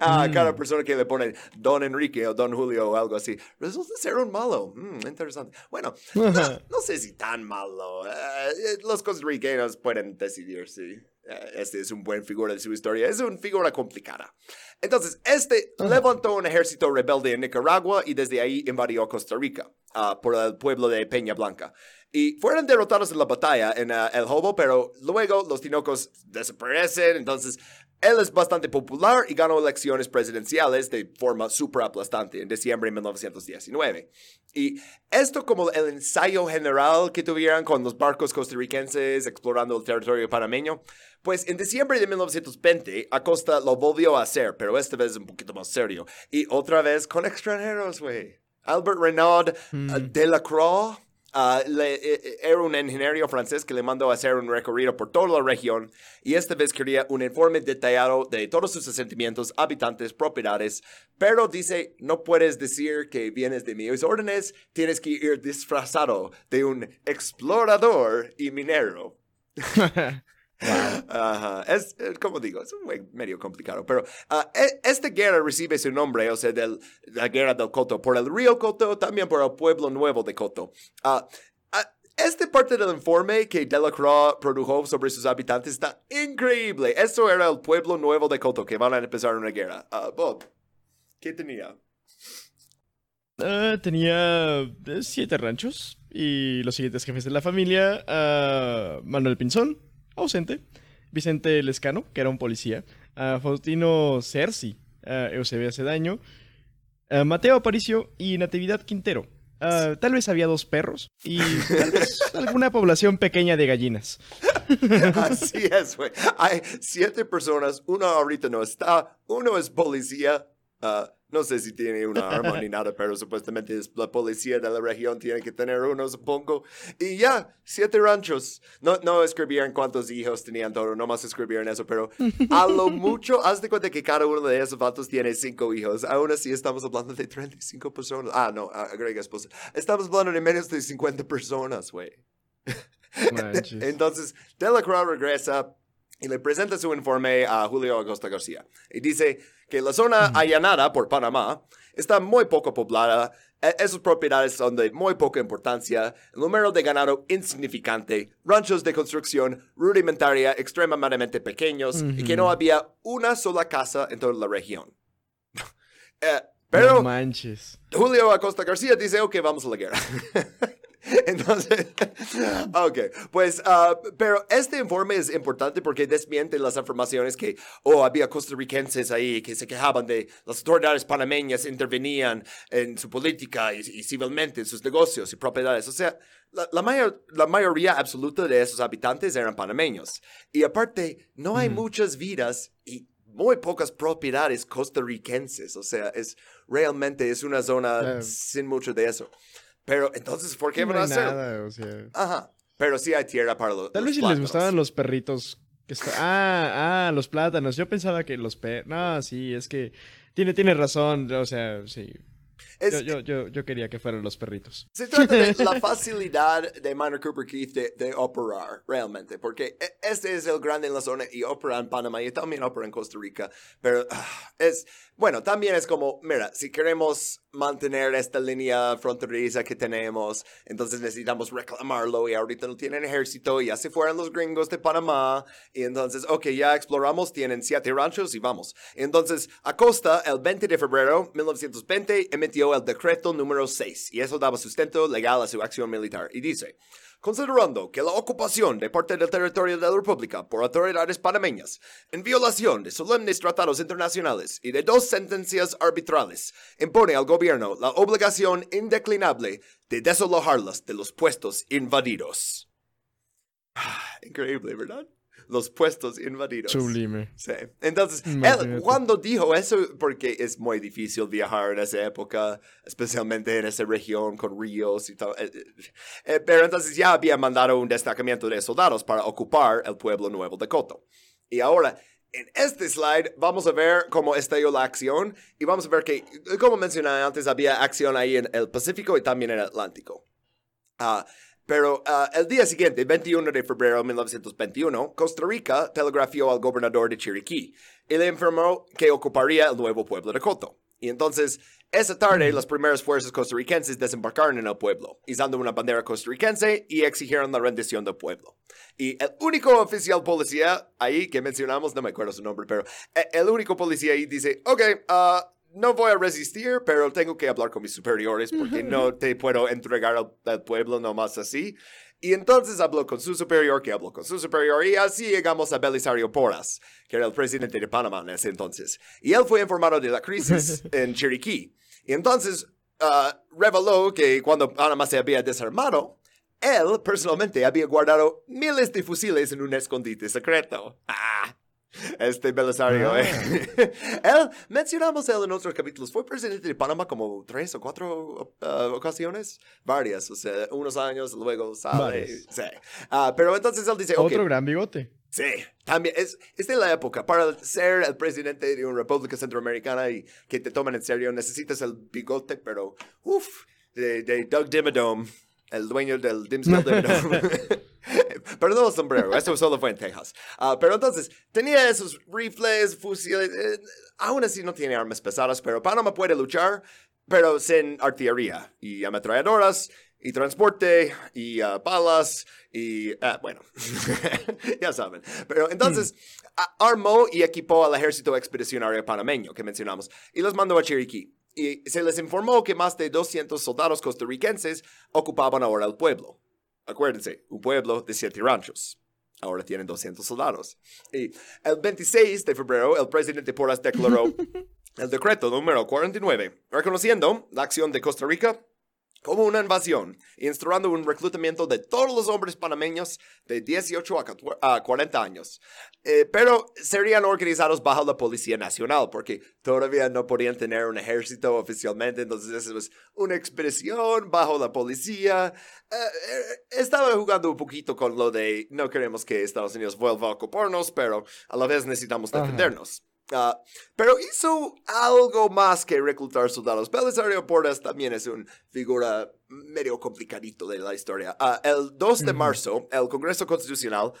A cada persona que le pone Don Enrique o Don Julio o algo así, resulta ser un malo. Mm, interesante. Bueno, no, no sé si tan malo. Eh, eh, los costarricenses pueden decidir si eh, este es un buen figura de su historia. Es una figura complicada. Entonces, este levantó un ejército rebelde en Nicaragua y desde ahí invadió Costa Rica ah, por el pueblo de Peña Blanca. Y fueron derrotados en la batalla en ah, El Hobo, pero luego los tinocos desaparecen. Entonces, él es bastante popular y ganó elecciones presidenciales de forma súper aplastante en diciembre de 1919. Y esto como el ensayo general que tuvieran con los barcos costarricenses explorando el territorio panameño, pues en diciembre de 1920 Acosta lo volvió a hacer, pero esta vez un poquito más serio. Y otra vez con extranjeros, güey. Albert Renaud Mm. uh, Delacroix uh, era un ingeniero francés que le mandó a hacer un recorrido por toda la región y esta vez quería un informe detallado de todos sus asentamientos, habitantes, propiedades, pero dice, no puedes decir que vienes de mis órdenes, tienes que ir disfrazado de un explorador y minero. Es, eh, como digo, es un medio complicado, pero ah, e- esta guerra recibe su nombre, o sea, de la guerra del Coto, por el río Coto, también por el pueblo nuevo de Coto. Ah, ah, esta parte del informe que Delacroix produjo sobre sus habitantes está increíble. Esto era el pueblo nuevo de Coto que van a empezar una guerra. Bob, ¿qué tenía? Tenía eh, siete ranchos y los siguientes jefes de la familia, Manuel Pinzón, ausente, Vicente Lescano, que era un policía, a Faustino Cerci, a Eusebia Cedaño, Uh, Mateo Aparicio y Natividad Quintero. Uh, tal vez había dos perros y tal vez alguna población pequeña de gallinas. Así es, güey. Hay siete personas, uno ahorita no está, uno es policía, uh, no sé si tiene una arma ni nada, pero supuestamente es la policía de la región, tiene que tener uno, supongo. Y ya, siete ranchos. No, no escribieron cuántos hijos tenían todo, nomás escribieron eso, pero a lo mucho, haz de cuenta que cada uno de esos vatos tiene cinco hijos. Aún así estamos hablando de 35 personas. Ah, no, agrega esposa. Estamos hablando de menos de 50 personas, güey. Entonces, Delacroix regresa y le presenta su informe a Julio Acosta García. Y dice que la zona allanada por Panamá está muy poco poblada, e-, esas propiedades son de muy poca importancia, el número de ganado insignificante, ranchos de construcción rudimentaria extremadamente pequeños y que no había una sola casa en toda la región. Eh, pero manches. Julio Acosta García dice, ok, vamos a la guerra. Entonces, ok, pues, uh, pero este informe es importante porque desmiente las afirmaciones que, oh, había costarricenses ahí que se quejaban de las autoridades panameñas intervenían en su política y, civilmente en sus negocios y propiedades. O sea, la, mayor, la mayoría absoluta de esos habitantes eran panameños. Y aparte, no hay muchas vidas y muy pocas propiedades costarricenses. O sea, es realmente es una zona sin mucho de eso. Pero entonces, ¿por qué van a hacer? Nada, o sea... Ajá. Pero sí hay tierra para los. Tal vez si les gustaban los perritos. Que Ah, ah, los plátanos. Yo pensaba que los perros. No, sí, es que tiene, tiene razón. O sea, sí yo, yo, yo, quería que fueran los perritos. Se trata de la facilidad de Minor Cooper Keith de, operar, realmente, porque e, este es el grande en la zona y opera en Panamá y también opera en Costa Rica, pero ah, es, bueno, también es como, mira, si queremos mantener esta línea fronteriza que tenemos, entonces necesitamos reclamarlo y ahorita no tienen ejército y ya se fueron los gringos de Panamá y entonces, ok, ya exploramos, tienen siete ranchos y vamos. Entonces, Acosta, el 20 de febrero de 1920, emitió el decreto número 6 y eso daba sustento legal a su acción militar y dice, considerando que la ocupación de parte del territorio de la República por autoridades panameñas, en violación de solemnes tratados internacionales y de dos sentencias arbitrales, impone al gobierno la obligación indeclinable de desalojarlas de los puestos invadidos. Increíble, ¿verdad? Los puestos invadidos. Sublime. Sí. Entonces, él, cuando dijo eso, porque es muy difícil viajar en esa época, especialmente en esa región con ríos y todo. Eh, eh, eh, pero entonces ya había mandado un destacamento de soldados para ocupar el pueblo nuevo de Coto. Y ahora, en este slide vamos a ver cómo estalló la acción y vamos a ver que, como mencioné antes, había acción ahí en el Pacífico y también en el Atlántico. Uh, pero uh, el día siguiente, 21 de febrero de 1921, Costa Rica telegrafió al gobernador de Chiriquí y le informó que ocuparía el nuevo pueblo de Coto. Y entonces, esa tarde, las primeras fuerzas costarricenses desembarcaron en el pueblo, izando una bandera costarricense y exigieron la rendición del pueblo. Y el único oficial policía ahí que mencionamos, no me acuerdo su nombre, pero eh, el único policía ahí dice, ok, uh, no voy a resistir, pero tengo que hablar con mis superiores porque no te puedo entregar al, pueblo nomás así. Y entonces habló con su superior, que habló con su superior, y así llegamos a Belisario Porras, que era el presidente de Panamá en ese entonces. Y él fue informado de la crisis en Chiriquí. Y entonces uh, reveló que cuando Panamá se había desarmado, él personalmente había guardado miles de fusiles en un escondite secreto. Ah, este Belisario. ¿eh? él, mencionamos él en otros capítulos, fue presidente de Panamá como tres o cuatro uh, ocasiones, varias, o sea, unos años, luego sale. Sí. Uh, pero entonces él dice, Otro gran bigote. Sí, también es, es de la época. Para ser el presidente de una república centroamericana y que te tomen en serio, necesitas el bigote, pero uff, de, de Doug Dimmadome, el dueño del Dimsdale Dimmadome. Perdón el sombrero, eso solo fue en Texas. Uh, pero entonces, tenía esos rifles, fusiles, eh, aún así no tiene armas pesadas, pero Panamá puede luchar, pero sin artillería y ametralladoras y transporte y uh, balas y uh, bueno, ya saben. Pero entonces hmm. armó y equipó al ejército expedicionario panameño que mencionamos y los mandó a Chiriquí. Y se les informó que más de 200 soldados costarricenses ocupaban ahora el pueblo. Acuérdense, un pueblo de siete ranchos. Ahora tienen 200 soldados. Y el 26 de febrero, el presidente Porras declaró el decreto número 49, reconociendo la acción de Costa Rica como una invasión, instaurando un reclutamiento de todos los hombres panameños de 18 a 40 años. Eh, pero serían organizados bajo la Policía Nacional, porque todavía no podían tener un ejército oficialmente, entonces eso es una expedición bajo la policía. Eh, eh, estaba jugando un poquito con lo de no queremos que Estados Unidos vuelva a ocuparnos, pero a la vez necesitamos defendernos. Ah, pero hizo algo más que reclutar soldados. Belisario Porras también es una figura medio complicadito de la historia. Ah, el 2 de marzo, el Congreso Constitucional,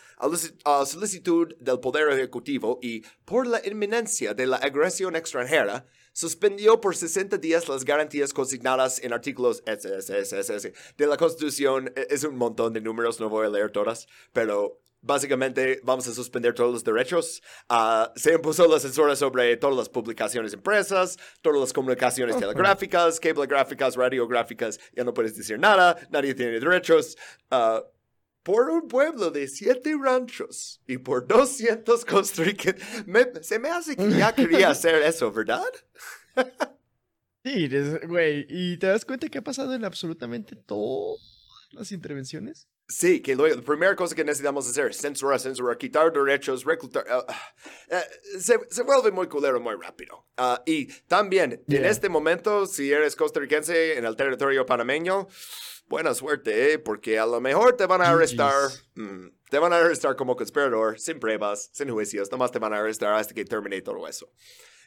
a solicitud del Poder Ejecutivo y por la inminencia de la agresión extranjera, suspendió por 60 días las garantías consignadas en artículos de la Constitución. E, es un montón de números, no voy a leer todas, pero básicamente vamos a suspender todos los derechos. Uh, se impuso la censura sobre todas las publicaciones impresas, todas las comunicaciones telegráficas, cablegráficas, radiográficas. Ya no puedes decir nada, nadie tiene derechos. Uh, por un pueblo de siete ranchos y por 200 costarricenses. se me hace que ya quería hacer eso, ¿verdad? sí, güey. ¿Y te das cuenta que ha pasado en absolutamente todas las intervenciones? Sí, que la primera cosa que necesitamos hacer es censurar, censurar, quitar derechos, reclutar. Uh, uh, se, se, vuelve muy culero muy rápido. Uh, y también, en este momento, si eres costarricense en el territorio panameño, buena suerte, ¿eh? porque a lo mejor te van a arrestar. Mm, te van a arrestar como conspirador, sin pruebas, sin juicios. Nomás te van a arrestar hasta que termine todo eso.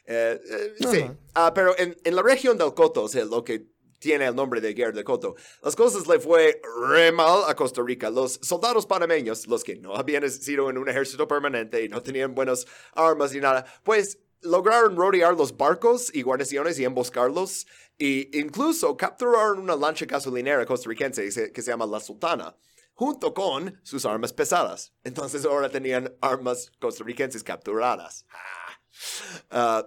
Eh, eh, sí, pero en, en, la región del Coto, o sea, lo que tiene el nombre de Guerra de Coto. Las cosas le fue re mal a Costa Rica. Los soldados panameños, los que no habían sido en un ejército permanente y no tenían buenas armas ni nada, pues lograron rodear los barcos y guarniciones y emboscarlos e incluso capturaron una lancha gasolinera costarricense que se llama La Sultana junto con sus armas pesadas. Entonces ahora tenían armas costarricenses capturadas. Uh,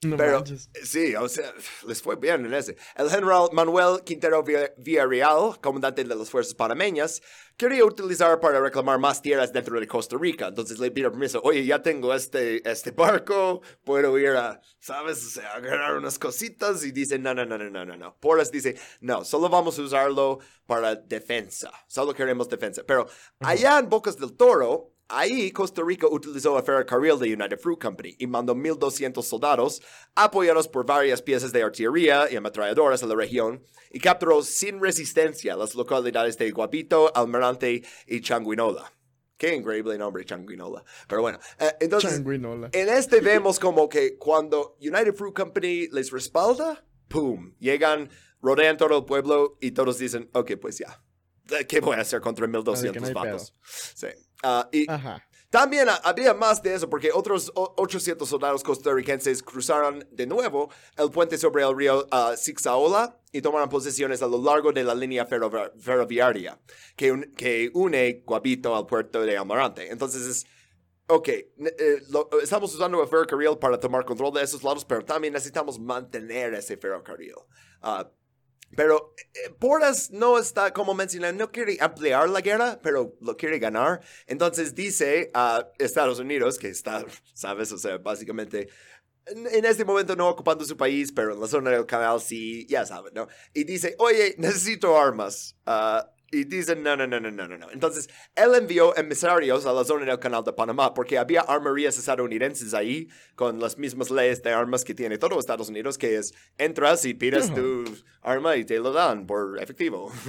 pero sí, o sea, les fue bien en ese. El general Manuel Quintero Villarreal, comandante de las fuerzas panameñas, quería utilizar para reclamar más tierras dentro de Costa Rica. Entonces le pidió permiso, oye, ya tengo este, este barco, puedo ir a, ¿sabes? O sea, agarrar unas cositas y dice, no, no, no, no, no, no, no. Porras dice, no, solo vamos a usarlo para defensa. Solo queremos defensa. Pero allá en Bocas del Toro, Ahí Costa Rica utilizó el ferrocarril de United Fruit Company y mandó 1.200 soldados, apoyados por varias piezas de artillería y ametralladoras a la región, y capturó sin resistencia las localidades de Guapito, Almirante y Changuinola. Qué increíble nombre, Changuinola. Pero bueno, eh, entonces, en este vemos como que cuando United Fruit Company les respalda, ¡pum! Llegan, rodean todo el pueblo y todos dicen, ok, pues ya. ¿Qué voy a hacer contra 1200 vatos? Sí. Ah, y también había más de eso porque otros 800 soldados costarricenses cruzaron de nuevo el puente sobre el río uh, Sixaola y tomaron posiciones a lo largo de la línea ferroviaria que, que une Guabito al puerto de Amarante. Entonces es ok, eh, estamos usando el ferrocarril para tomar control de esos lados, pero también necesitamos mantener ese ferrocarril. Uh, pero eh, Porras no está, como mencioné, no quiere ampliar la guerra, pero lo quiere ganar. Entonces dice a Estados Unidos, que está, ¿sabes? O sea, básicamente en, este momento no ocupando su país, pero en la zona del canal sí, ya saben, ¿no? Y dice, oye, necesito armas. Uh, y dicen, no, no, no, no, no, no. Entonces, él envió emisarios a la zona del canal de Panamá porque había armerías estadounidenses ahí con las mismas leyes de armas que tiene todo Estados Unidos, que es entras y pides tu arma y te lo dan por efectivo.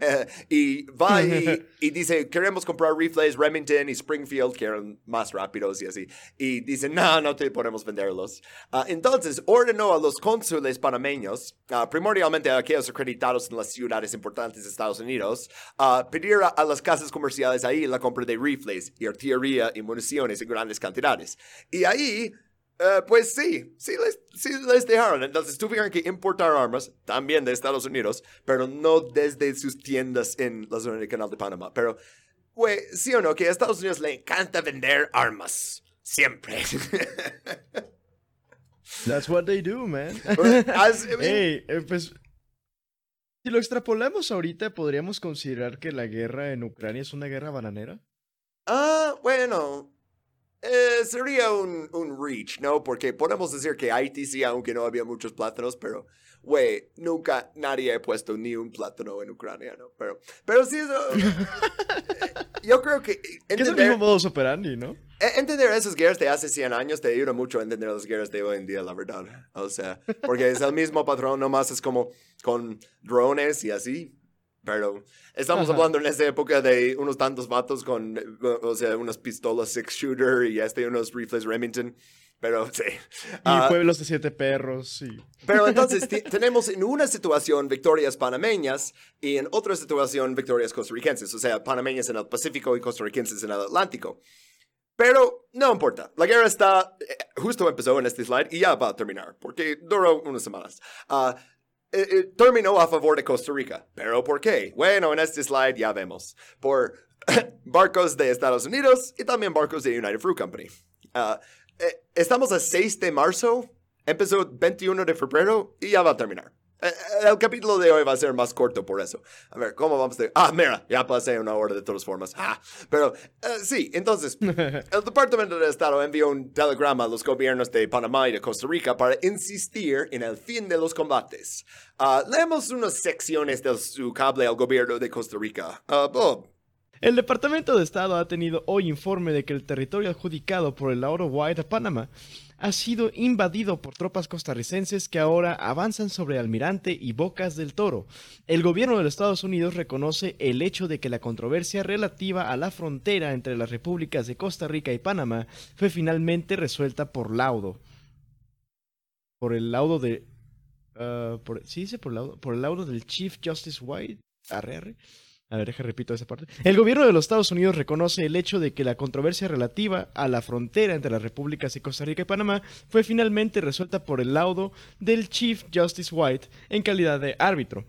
Eh, y va y, y, dice, queremos comprar rifles Remington y Springfield, que eran más rápidos y así. Y dice, no, no te podemos venderlos. Uh, entonces, ordenó a los cónsules panameños, uh, primordialmente a aquellos acreditados en las ciudades importantes de Estados Unidos, a pedir a, las casas comerciales ahí la compra de rifles y artillería y municiones en grandes cantidades. Y ahí, eh, pues sí, sí les, sí les dejaron. Entonces tuvieron que importar armas también de Estados Unidos, pero no desde sus tiendas en la zona del Canal de Panamá. Pero, güey, sí o no, que a Estados Unidos le encanta vender armas. Siempre. That's what they do, man. hey, eh, pues si lo extrapolamos ahorita, ¿podríamos considerar que la guerra en Ucrania es una guerra bananera? Ah, bueno. eh, sería un, un reach, ¿no? Porque podemos decir que Haití sí, aunque no había muchos plátanos, pero, güey, nunca nadie ha puesto ni un plátano en Ucrania, ¿no? Pero, pero sí, eso, yo creo que... Que es el mismo modus operandi, ¿no? E- Entender esas guerras de hace 100 años te ayuda mucho a entender las guerras de hoy en día, la verdad. O sea, porque es el mismo patrón, nomás es como con drones y así. Pero estamos Ajá. hablando en esa época de unos tantos vatos con, o sea, unas pistolas six shooter y este, unos rifles Remington. Pero sí. Y Ah, pueblos de siete perros, sí. pero entonces tenemos en una situación victorias panameñas y en otra situación victorias costarricenses, o sea, panameñas en el Pacífico y costarricenses en el Atlántico. Pero no importa, la guerra está, eh, justo empezó en este slide y ya va a terminar, porque duró unas semanas. Ah, eh, eh, terminó a favor de Costa Rica. ¿Pero por qué? Bueno, en este slide ya vemos. Por barcos de Estados Unidos y también barcos de United Fruit Company. Ah, eh, estamos a 6 de marzo, empezó 21 de febrero y ya va a terminar. Eh, eh, El capítulo de hoy va a ser más corto por eso. A ver, ¿cómo vamos de...? Ah, mira, ya pasé una hora de todas formas. Ah, pero eh, sí, entonces, el Departamento de Estado envió un telegrama a los gobiernos de Panamá y de Costa Rica para insistir en el fin de los combates. Ah, leemos unas secciones de su cable al gobierno de Costa Rica. Ah, oh, El Departamento de Estado ha tenido hoy informe de que el territorio adjudicado por el Lauro White a Panamá ha sido invadido por tropas costarricenses que ahora avanzan sobre Almirante y Bocas del Toro. El gobierno de los Estados Unidos reconoce el hecho de que la controversia relativa a la frontera entre las repúblicas de Costa Rica y Panamá fue finalmente resuelta por laudo. Por el laudo de... ah, por, ¿Sí dice por laudo? Por el laudo del Chief Justice White. Arre, arre. A ver, deja repito esa parte. El gobierno de los Estados Unidos reconoce el hecho de que la controversia relativa a la frontera entre las repúblicas de Costa Rica y Panamá fue finalmente resuelta por el laudo del Chief Justice White en calidad de árbitro.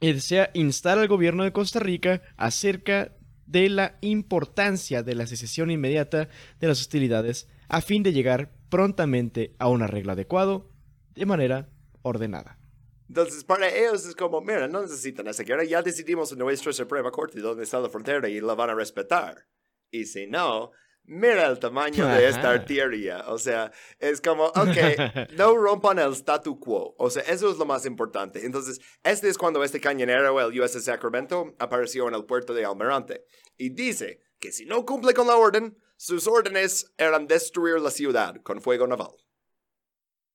Y desea instar al gobierno de Costa Rica acerca de la importancia de la secesión inmediata de las hostilidades a fin de llegar prontamente a un arreglo adecuado de manera ordenada. Entonces, para ellos es como, mira, no necesitan esa guerra, ya decidimos en nuestra Suprema Corte dónde está la frontera y la van a respetar. Y si no, mira el tamaño de esta Ajá. artillería. O sea, es como, ok, no rompan el statu quo. O sea, eso es lo más importante. Entonces, este es cuando este cañonero, el USS Sacramento, apareció en el puerto de Almirante. Y dice que si no cumple con la orden, sus órdenes eran destruir la ciudad con fuego naval.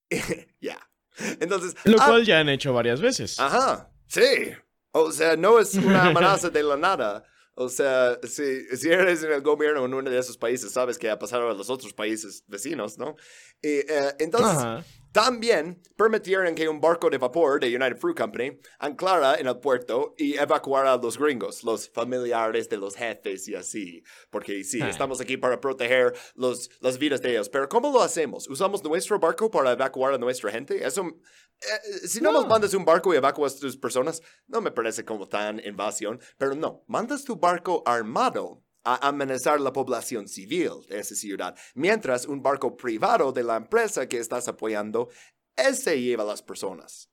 Ya. Entonces, Lo ah, cual ya han hecho varias veces. Ajá, sí. O sea, no es una amenaza de la nada. O sea, si, si eres en el gobierno en uno de esos países, sabes que ha pasado a los otros países vecinos, ¿no? Y, eh, entonces, Ajá. También permitieron que un barco de vapor de United Fruit Company anclara en el puerto y evacuara a los gringos, los familiares de los jefes y así. Porque sí, Ah. estamos aquí para proteger los, las vidas de ellos. Pero ¿cómo lo hacemos? ¿Usamos nuestro barco para evacuar a nuestra gente? Eso, eh, si no, No. nos mandas un barco y evacuas a tus personas, no me parece como tan invasión. Pero no, mandas tu barco armado a amenazar la población civil de esa ciudad, mientras un barco privado de la empresa que estás apoyando, ese lleva a las personas.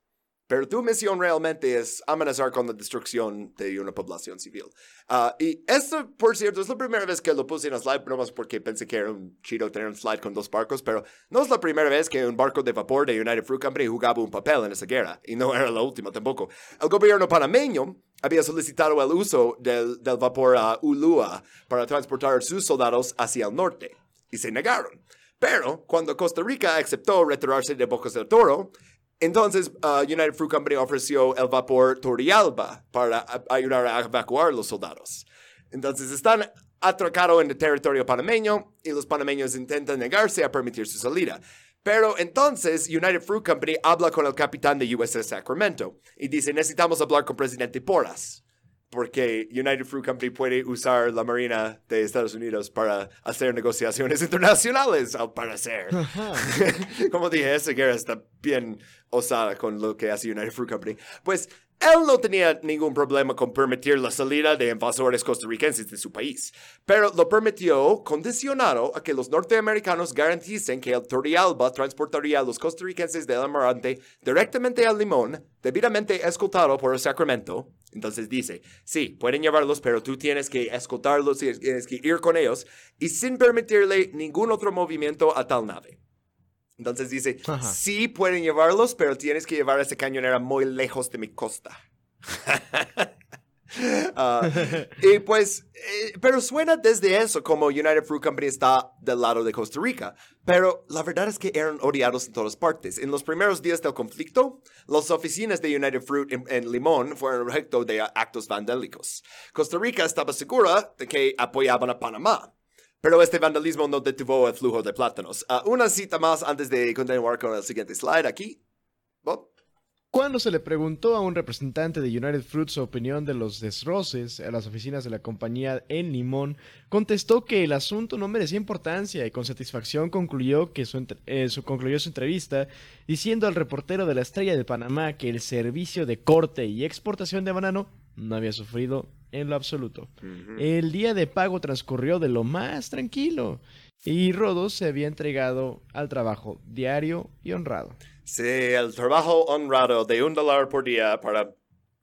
Pero tu misión realmente es amenazar con la destrucción de una población civil. Ah, y esto, por cierto, es la primera vez que lo puse en el slide, no más porque pensé que era un chido tener un slide con dos barcos, pero no es la primera vez que un barco de vapor de United Fruit Company jugaba un papel en esa guerra, y no era la última tampoco. El gobierno panameño había solicitado el uso del, del vapor a Ulua para transportar sus soldados hacia el norte, y se negaron. Pero cuando Costa Rica aceptó retirarse de Bocas del Toro, entonces uh, United Fruit Company ofreció el vapor Torrealba para ayudar a evacuar los soldados. Entonces están atracados en el territorio panameño y los panameños intentan negarse a permitir su salida. Pero entonces United Fruit Company habla con el capitán de USS Sacramento y dice necesitamos hablar con presidente Porras porque United Fruit Company puede usar la Marina de Estados Unidos para hacer negociaciones internacionales, al parecer. Como dije, esa guerra está bien osada con lo que hace United Fruit Company. Pues él no tenía ningún problema con permitir la salida de invasores costarricenses de su país, pero lo permitió condicionado a que los norteamericanos garanticen que el Torrealba transportaría a los costarricenses del Amarante directamente al Limón, debidamente escoltado por el Sacramento. Entonces dice, sí, pueden llevarlos, pero tú tienes que escoltarlos y tienes que ir con ellos, y sin permitirle ningún otro movimiento a tal nave. Entonces dice, sí pueden llevarlos, pero tienes que llevar a esa cañonera muy lejos de mi costa. Ah, y pues, eh, pero suena desde eso como United Fruit Company está del lado de Costa Rica. Pero la verdad es que eran odiados en todas partes. En los primeros días del conflicto, las oficinas de United Fruit en, en Limón fueron objeto de actos vandálicos. Costa Rica estaba segura de que apoyaban a Panamá. Pero este vandalismo no detuvo el flujo de plátanos. Uh, una cita más antes de continuar con el siguiente slide aquí. Bob. Cuando se le preguntó a un representante de United Fruit su opinión de los desroces a las oficinas de la compañía en Limón, contestó que el asunto no merecía importancia y con satisfacción concluyó, que su, eh, su, concluyó su entrevista diciendo al reportero de la Estrella de Panamá que el servicio de corte y exportación de banano no había sufrido en lo absoluto. El día de pago transcurrió de lo más tranquilo y Rodos se había entregado al trabajo diario y honrado. Sí, el trabajo honrado de un dólar por día para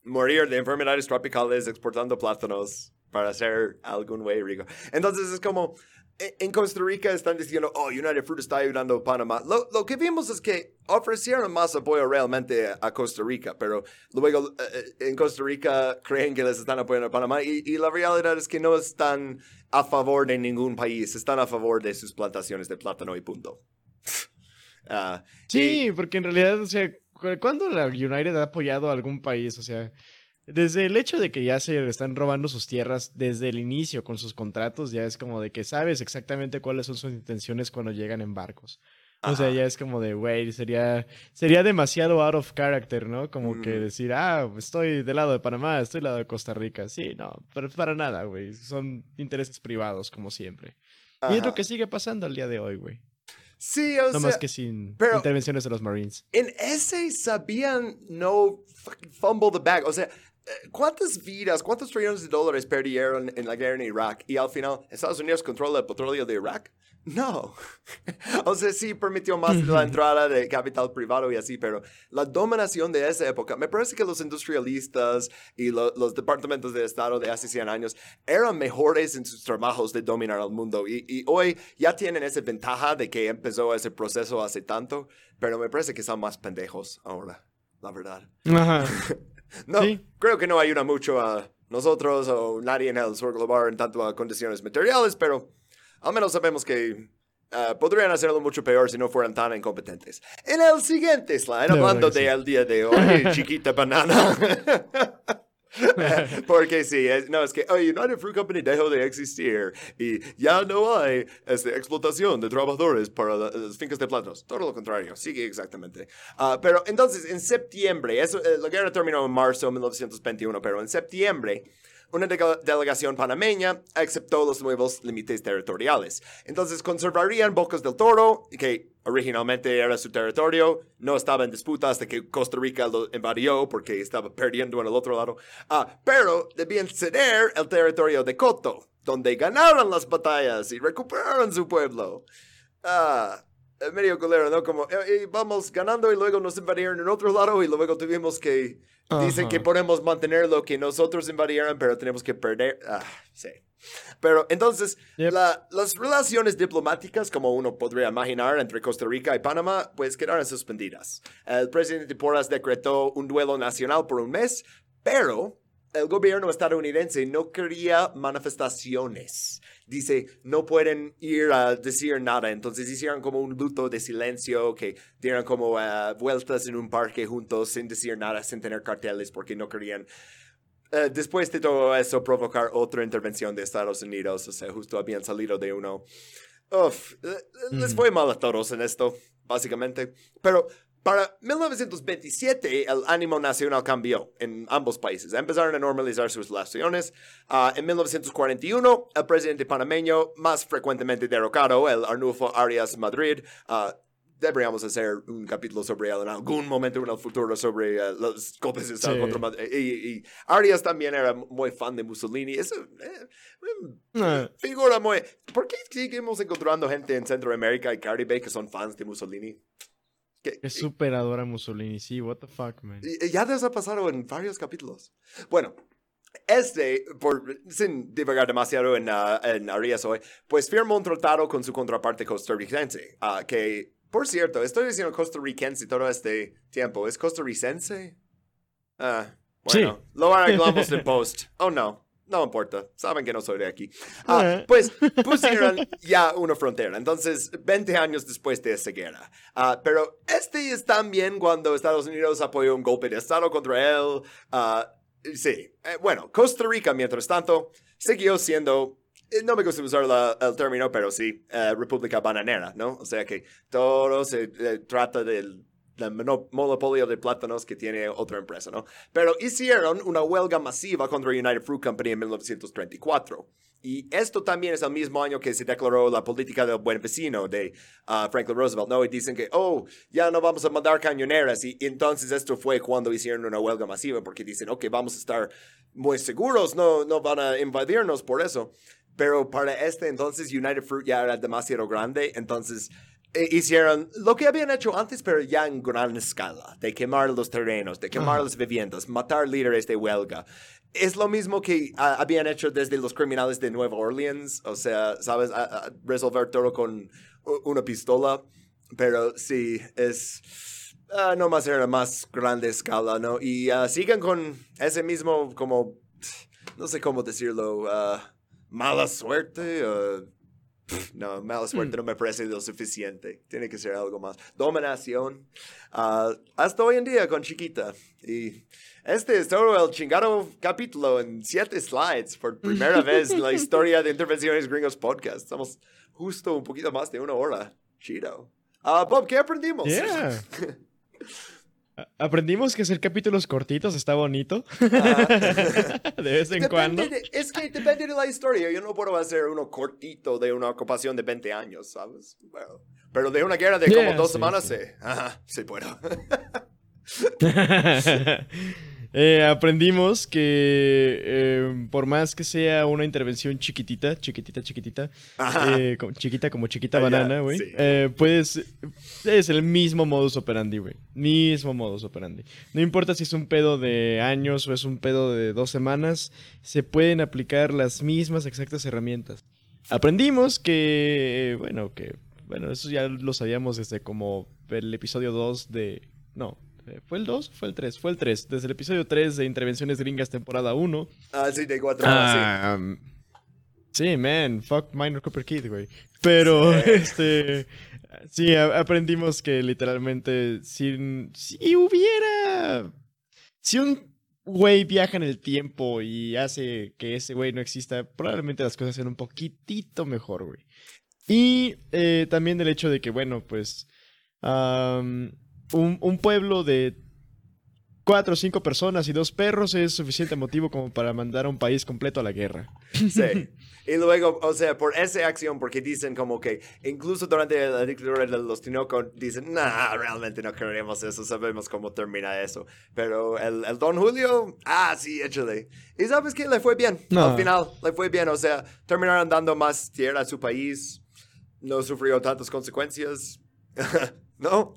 morir de enfermedades tropicales exportando plátanos para hacer algún güey rico. Entonces es como, en Costa Rica están diciendo, oh, United Fruit está ayudando a Panamá. Lo, lo, que vimos es que ofrecieron más apoyo realmente a, Costa Rica, pero luego eh, eh, en Costa Rica creen que les están apoyando a Panamá y, y, la realidad es que no están a favor de ningún país, están a favor de sus plantaciones de plátano y punto. uh, sí, y, porque en realidad, o sea, ¿cuándo la United ha apoyado a algún país? O sea... Desde el hecho de que ya se están robando sus tierras desde el inicio con sus contratos, ya es como de que sabes exactamente cuáles son sus intenciones cuando llegan en barcos. O sea, ya es como de, güey, sería, sería demasiado out of character, ¿no? Como que decir, ah, estoy del lado de Panamá, estoy del lado de Costa Rica. Sí, no, pero para nada, güey. Son intereses privados, como siempre. Y es lo que sigue pasando al día de hoy, güey. Sí, o no más que sin intervenciones de los Marines. En ese sabían no fumble the bag. O sea, ¿Cuántas vidas, cuántos trillones de dólares perdieron en la guerra en Irak y al final Estados Unidos controla el petróleo de Irak? No. o sea, sí permitió más la entrada de capital privado y así, pero la dominación de esa época, me parece que los industrialistas y los departamentos de Estado de hace 100 años eran mejores en sus trabajos de dominar el mundo y, y hoy ya tienen esa ventaja de que empezó ese proceso hace tanto, pero me parece que son más pendejos ahora, la verdad. Ajá. No, creo que no ayuda mucho a nosotros o nadie en el sur global en tanto a condiciones materiales, pero al menos sabemos que uh, podrían hacerlo mucho peor si no fueran tan incompetentes. En el siguiente slide, hablando del día de hoy, chiquita banana. Porque sí, no, es que United Fruit Company dejó de existir y ya no hay este, explotación de trabajadores para las fincas de plátanos. Todo lo contrario, sigue exactamente. Uh, pero entonces, en septiembre, eso, eh, la guerra terminó en marzo de 1921, pero en septiembre una delegación panameña aceptó los nuevos límites territoriales. Entonces conservarían Bocas del Toro, que originalmente era su territorio, no estaba en disputa hasta que Costa Rica lo invadió porque estaba perdiendo en el otro lado, ah, pero debían ceder el territorio de Coto, donde ganaron las batallas y recuperaron su pueblo. Ah, medio colero, ¿no? Como eh, vamos ganando y luego nos invadieron en otro lado y luego tuvimos que... Dicen que podemos mantener lo que nosotros invadieron, pero tenemos que perder. Ah, sí. Pero entonces, las relaciones diplomáticas, como uno podría imaginar, entre Costa Rica y Panamá, pues quedaron suspendidas. El presidente Porras decretó un duelo nacional por un mes, pero el gobierno estadounidense no quería manifestaciones. Dice, no pueden ir a decir nada. Entonces hicieron como un luto de silencio, que dieron como uh, vueltas en un parque juntos sin decir nada, sin tener carteles, porque no querían Uh, después de todo eso, provocar otra intervención de Estados Unidos. O sea, justo habían salido de uno. Uf, les fue mal a todos en esto, básicamente. Pero para 1927, el ánimo nacional cambió en ambos países. Empezaron a normalizar sus relaciones. Uh, en 1941, el presidente panameño, más frecuentemente derrocado, el Arnulfo Arias Madrid, uh, deberíamos hacer un capítulo sobre él en algún momento en el futuro sobre uh, los golpes de Estado Sí. contra Madrid. Y, y Arias también era muy fan de Mussolini. Es eh, Ah, figura muy... ¿Por qué seguimos encontrando gente en Centroamérica y Caribe que son fans de Mussolini? Que- que súper adora Mussolini, sí, what the fuck, man. ya les ha pasado en varios capítulos. Bueno, este, por, sin divagar demasiado en, ah, en Arias hoy, pues firmó un tratado con su contraparte costarricense, ah, que, por cierto, estoy diciendo costarricense todo este tiempo, ¿es costarricense? Ah, bueno, lo arreglamos en post. Oh, no. No importa, saben que no soy de aquí. Ah, Eh. pues pusieron ya una frontera, entonces 20 años después de esa guerra. Ah, pero este es también cuando Estados Unidos apoyó un golpe de Estado contra él. Ah, sí, Eh, bueno, Costa Rica, mientras tanto, siguió siendo, eh, no me gusta usar la- el término, pero sí, eh, República Bananera, ¿no? O sea que todo se eh, trata del mono- monopolio de plátanos que tiene otra empresa, ¿no? Pero hicieron una huelga masiva contra United Fruit Company en 1934. Y esto también es el mismo año que se declaró la política del buen vecino de ah, Franklin Roosevelt, ¿no? Y dicen que, oh, ya no vamos a mandar cañoneras. Y, entonces esto fue cuando hicieron una huelga masiva, porque dicen, ok, vamos a estar muy seguros, no, no van a invadirnos por eso. Pero para este entonces United Fruit ya era demasiado grande, entonces hicieron lo que habían hecho antes, pero ya en gran escala, de quemar los terrenos, de quemar las viviendas, matar líderes de huelga. Es lo mismo que ah, habían hecho desde los criminales de Nueva Orleans, o sea, ¿sabes? A- a- resolver todo con una pistola, pero sí, es... ah, no más era más grande escala, ¿no? Y ah, sigan con ese mismo, como, no sé cómo decirlo, ah, mala suerte. No, mala suerte no me parece lo suficiente. Tiene que ser algo más. Dominación. ah, hasta hoy en día con Chiquita. Y este es todo el chingado capítulo en siete slides por primera vez en la historia de Intervenciones Gringos Podcast. Estamos justo un poquito más de una hora. Chido. Ah, Bob, ¿qué aprendimos? Yeah. Aprendimos que hacer capítulos cortitos está bonito. Ah. de vez en cuando. Depende de- es que depende de la historia. Yo no puedo hacer uno cortito de una ocupación de 20 años, ¿sabes? Bueno, pero de una guerra de como Yeah, dos sí, semanas, sí. sí. Ajá, sí puedo. Eh, aprendimos que eh, por más que sea una intervención chiquitita, chiquitita, chiquitita, eh, como- chiquita como chiquita Ah, banana, güey, sí. eh, puedes, es el mismo modus operandi, güey, mismo modus operandi. No importa si es un pedo de años o es un pedo de dos semanas, se pueden aplicar las mismas exactas herramientas. Aprendimos que, bueno, que, bueno, eso ya lo sabíamos desde como el episodio 2 de, no, ¿fue el 2 o fue el 3? Fue el 3, desde el episodio 3 de Intervenciones Gringas temporada 1. Ah, sí, de cuatro horas, Ah, um, sí, man, fuck Minor Copper Kid, güey. Pero, Sí. este, sí, a- aprendimos que literalmente si, si hubiera, si un güey viaja en el tiempo y hace que ese güey no exista, probablemente las cosas sean un poquitito mejor, güey. Y eh, también el hecho de que, bueno, pues, am, un, un pueblo de cuatro o cinco personas y dos perros es suficiente motivo como para mandar a un país completo a la guerra. sí. Y luego, o sea, por esa acción, porque dicen como que incluso durante la dictadura de los Tinoco, dicen, nah, realmente no queremos eso, sabemos cómo termina eso. Pero el, el Don Julio, ah, sí, échale. Y sabes que le fue bien, No. al final, le fue bien, o sea, terminaron dando más tierra a su país, no sufrió tantas consecuencias, ¿no?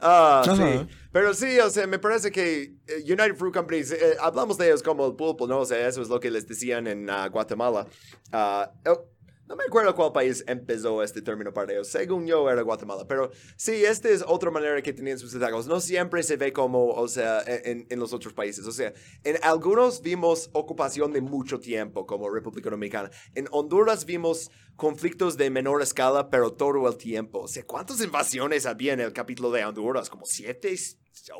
Ah, sí. Pero sí, o sea, me parece que eh, United Fruit Companies, eh, hablamos de ellos como el pulpo, ¿no? O sea, eso es lo que les decían en ah, Guatemala. Ah, oh, no me acuerdo cuál país empezó este término para ellos. Según yo era Guatemala. Pero sí, esta es otra manera que tenían sus tacos. No siempre se ve como, o sea, en, en los otros países. O sea, en algunos vimos ocupación de mucho tiempo, como República Dominicana. En Honduras vimos conflictos de menor escala, pero todo el tiempo. O sea, ¿cuántas invasiones había en el capítulo de Honduras? Como siete,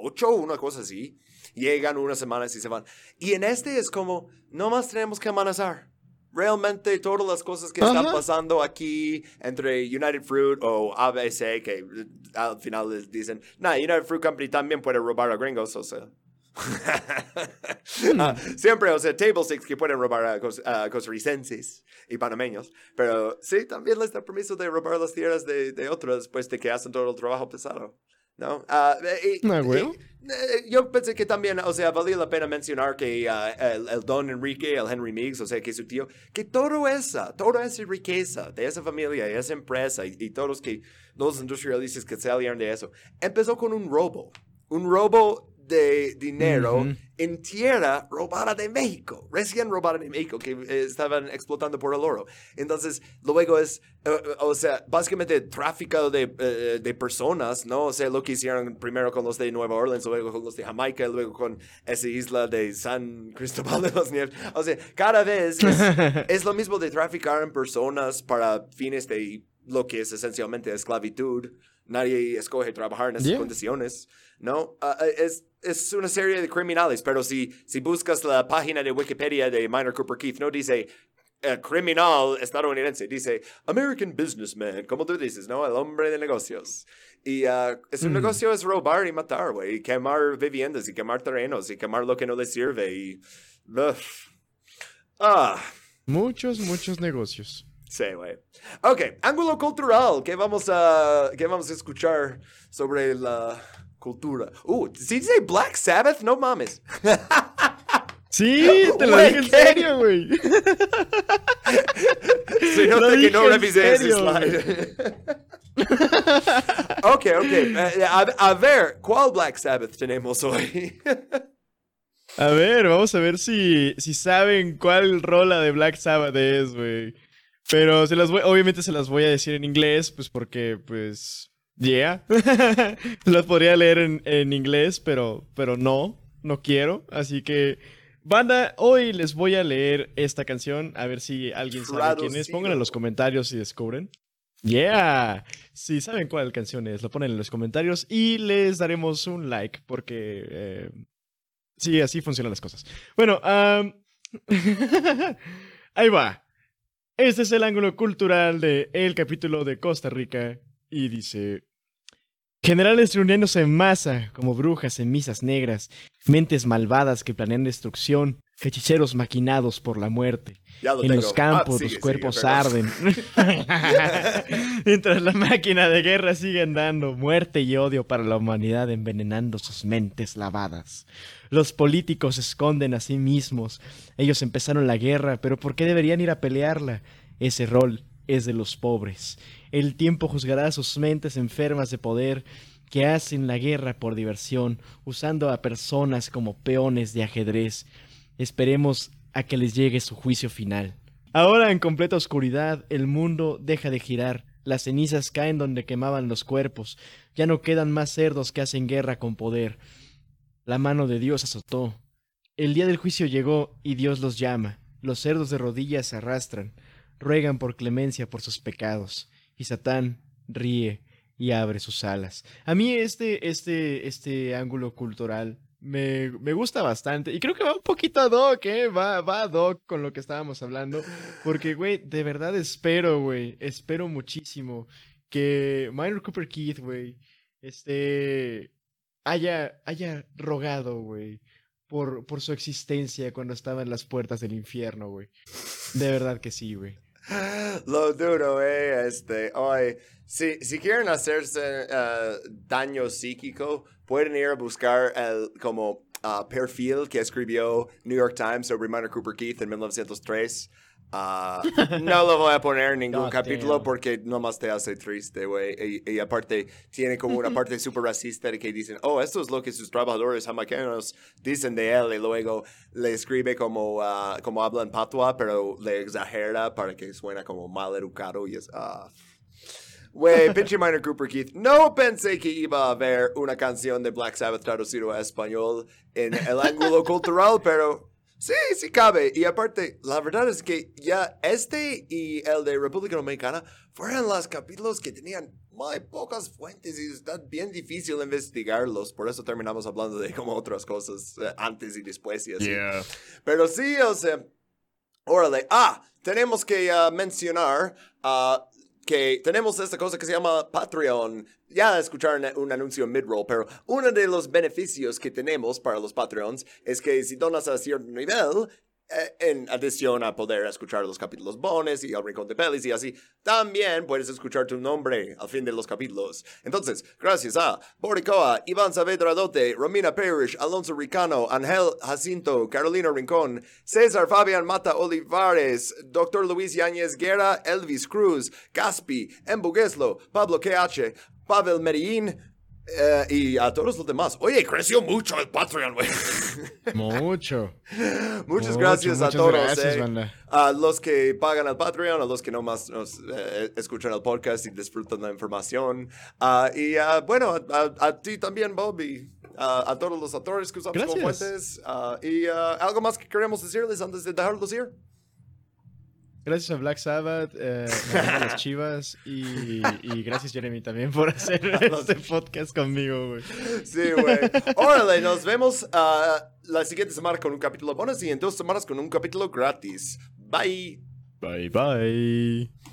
ocho, una cosa así. Llegan unas semanas y se van. Y en este es como, no más tenemos que amenazar. Realmente todas las cosas que están pasando aquí entre United Fruit o ABC, que eh, al final les dicen, nah, United Fruit Company también puede robar a gringos, o sea, Ah, siempre, o sea, table stakes que pueden robar a, cos- costarricenses y panameños. Pero sí, también les da permiso de robar las tierras de, de otros después de que hacen todo el trabajo pesado. ¿No? Ah, y- Ah, güey. y, eh, yo pensé que también, o sea, valía la pena mencionar que ah, el, el Don Enrique, el Henry Meigs, o sea, que su tío, que todo esa, toda esa riqueza de esa familia y esa empresa y, y todos que, los industrialistas que salieron de eso, empezó con un robo. Un robo de dinero Ujú. en tierra robada de México, recién robada de México, que eh, estaban explotando por el oro. Entonces, luego es, eh, eh, o sea, básicamente tráfico de, eh, de personas, ¿no? O sea, lo que hicieron primero con los de Nueva Orleans, luego con los de Jamaica, luego con esa isla de San Cristóbal de las Nieves. O sea, cada vez es, es lo mismo de traficar en personas para fines de lo que es esencialmente esclavitud. Nadie escoge trabajar en esas Yeah. condiciones, ¿no? Ah, es, es una serie de criminales, pero si, si buscas la página de Wikipedia de Minor Cooper Keith, no dice criminal estadounidense, dice American businessman, como tú dices, ¿no? El hombre de negocios. Y ah, es un Mm. negocio es robar y matar, güey, y quemar viviendas y quemar terrenos y quemar lo que no les sirve y... ugh. Ah, Muchos, muchos negocios. Sí, güey. Ok, ángulo cultural. ¿Qué vamos a, qué vamos a escuchar sobre la cultura? Uh, ¿sí dice Black Sabbath? No mames. Sí, te lo dije en ¿qué? serio, güey. Se nota que no revisé ese slide. ok, ok. Eh, A, a ver, ¿cuál Black Sabbath tenemos hoy? A ver, vamos a ver si, si saben cuál rola de Black Sabbath es, güey. Pero se las voy, obviamente se las voy a decir en inglés, pues porque, pues, yeah. las podría leer en, en inglés, pero, pero no, no quiero. Así que, banda, hoy les voy a leer esta canción, a ver si alguien sabe quién es. Pongan en los comentarios si descubren. Yeah. Si saben cuál canción es, lo ponen en los comentarios y les daremos un like porque eh, sí, así funcionan las cosas. Bueno, am, ahí va. Este es el ángulo cultural de el capítulo de Costa Rica y dice Generales reuniéndose en masa, como brujas en misas negras, mentes malvadas que planean destrucción, hechiceros maquinados por la muerte. Ya lo En tengo. los Ah, campos sigue, los cuerpos arden. Mientras la máquina de guerra sigue andando, muerte y odio para la humanidad envenenando sus mentes lavadas. Los políticos se esconden a sí mismos. Ellos empezaron la guerra, pero ¿por qué deberían ir a pelearla? Ese rol es de los pobres. El tiempo juzgará a sus mentes enfermas de poder que hacen la guerra por diversión, usando a personas como peones de ajedrez. Esperemos a que les llegue su juicio final. Ahora en completa oscuridad, el mundo deja de girar. Las cenizas caen donde quemaban los cuerpos. Ya no quedan más cerdos que hacen guerra con poder. La mano de Dios azotó. El día del juicio llegó y Dios los llama. Los cerdos de rodillas se arrastran. Ruegan por clemencia por sus pecados. Y Satán ríe y abre sus alas. A mí este, este, este ángulo cultural me, me gusta bastante. Y creo que va un poquito ad hoc, ¿eh? Va, va ad hoc con lo que estábamos hablando. Porque, güey, de verdad espero, güey. Espero muchísimo que Minor Cooper Keith, güey, este... Haya, haya rogado, güey, por, por su existencia cuando estaba en las puertas del infierno, güey. De verdad que sí, güey. Lo duro, eh, este, hoy, si, si quieren hacerse eh, daño psíquico, pueden ir a buscar el como ah, perfil que escribió New York Times sobre Minor Cooper Keith en 1903. Ah, no lo voy a poner en ningún God capítulo damn. porque nomás te hace triste, güey. Y, y aparte, tiene como una parte súper racista de que dicen, oh, esto es lo que sus trabajadores jamaicanos dicen de él. Y luego le escribe como, ah, como habla en patua, pero le exagera para que suena como mal educado y es, ah. Güey, pinche Minor Cooper Keith. No pensé que iba a haber una canción de Black Sabbath traducido a español en el ángulo cultural, pero sí, sí cabe. Y aparte, la verdad es que ya este y el de República Dominicana fueron los capítulos que tenían muy pocas fuentes y está bien difícil investigarlos. Por eso terminamos hablando de como otras cosas eh, antes y después y así. Pero sí, o sea, órale. Ah, tenemos que ah, mencionar, ah, que tenemos esta cosa que se llama Patreon. Ya escucharon un anuncio mid-roll, pero uno de los beneficios que tenemos para los Patreons es que si donas a cierto nivel, en adición a poder escuchar los capítulos bonus y el rincón de pelis y así, también puedes escuchar tu nombre al fin de los capítulos. Entonces, gracias a Boricoa, Iván Saavedra Dote, Romina Parrish, Alonso Ricano, Ángel Jacinto, Carolina Rincón, César Fabián Mata Olivares, Dr. Luis Yáñez Guerra, Elvis Cruz, Gaspi, Embugueslo, Pablo KH, Pavel Medellín, eh, y a todos los demás. Oye, creció mucho el Patreon, güey. Mucho. muchas gracias a todos. eh. A los que pagan al Patreon, a los que nomás nos eh, escuchan el podcast y disfrutan la información. Ah, y ah, bueno, a, a, ti también, Bobby. a todos los actores que usamos gracias. como fuentes. Ah, y algo más que queremos decirles antes de dejarlos ir. Gracias a Black Sabbath, eh, a las chivas y, y, gracias Jeremy también por hacer este podcast conmigo, güey. Sí, güey. Órale, nos vemos uh, la siguiente semana con un capítulo bonus y en dos semanas con un capítulo gratis. Bye. Bye, bye.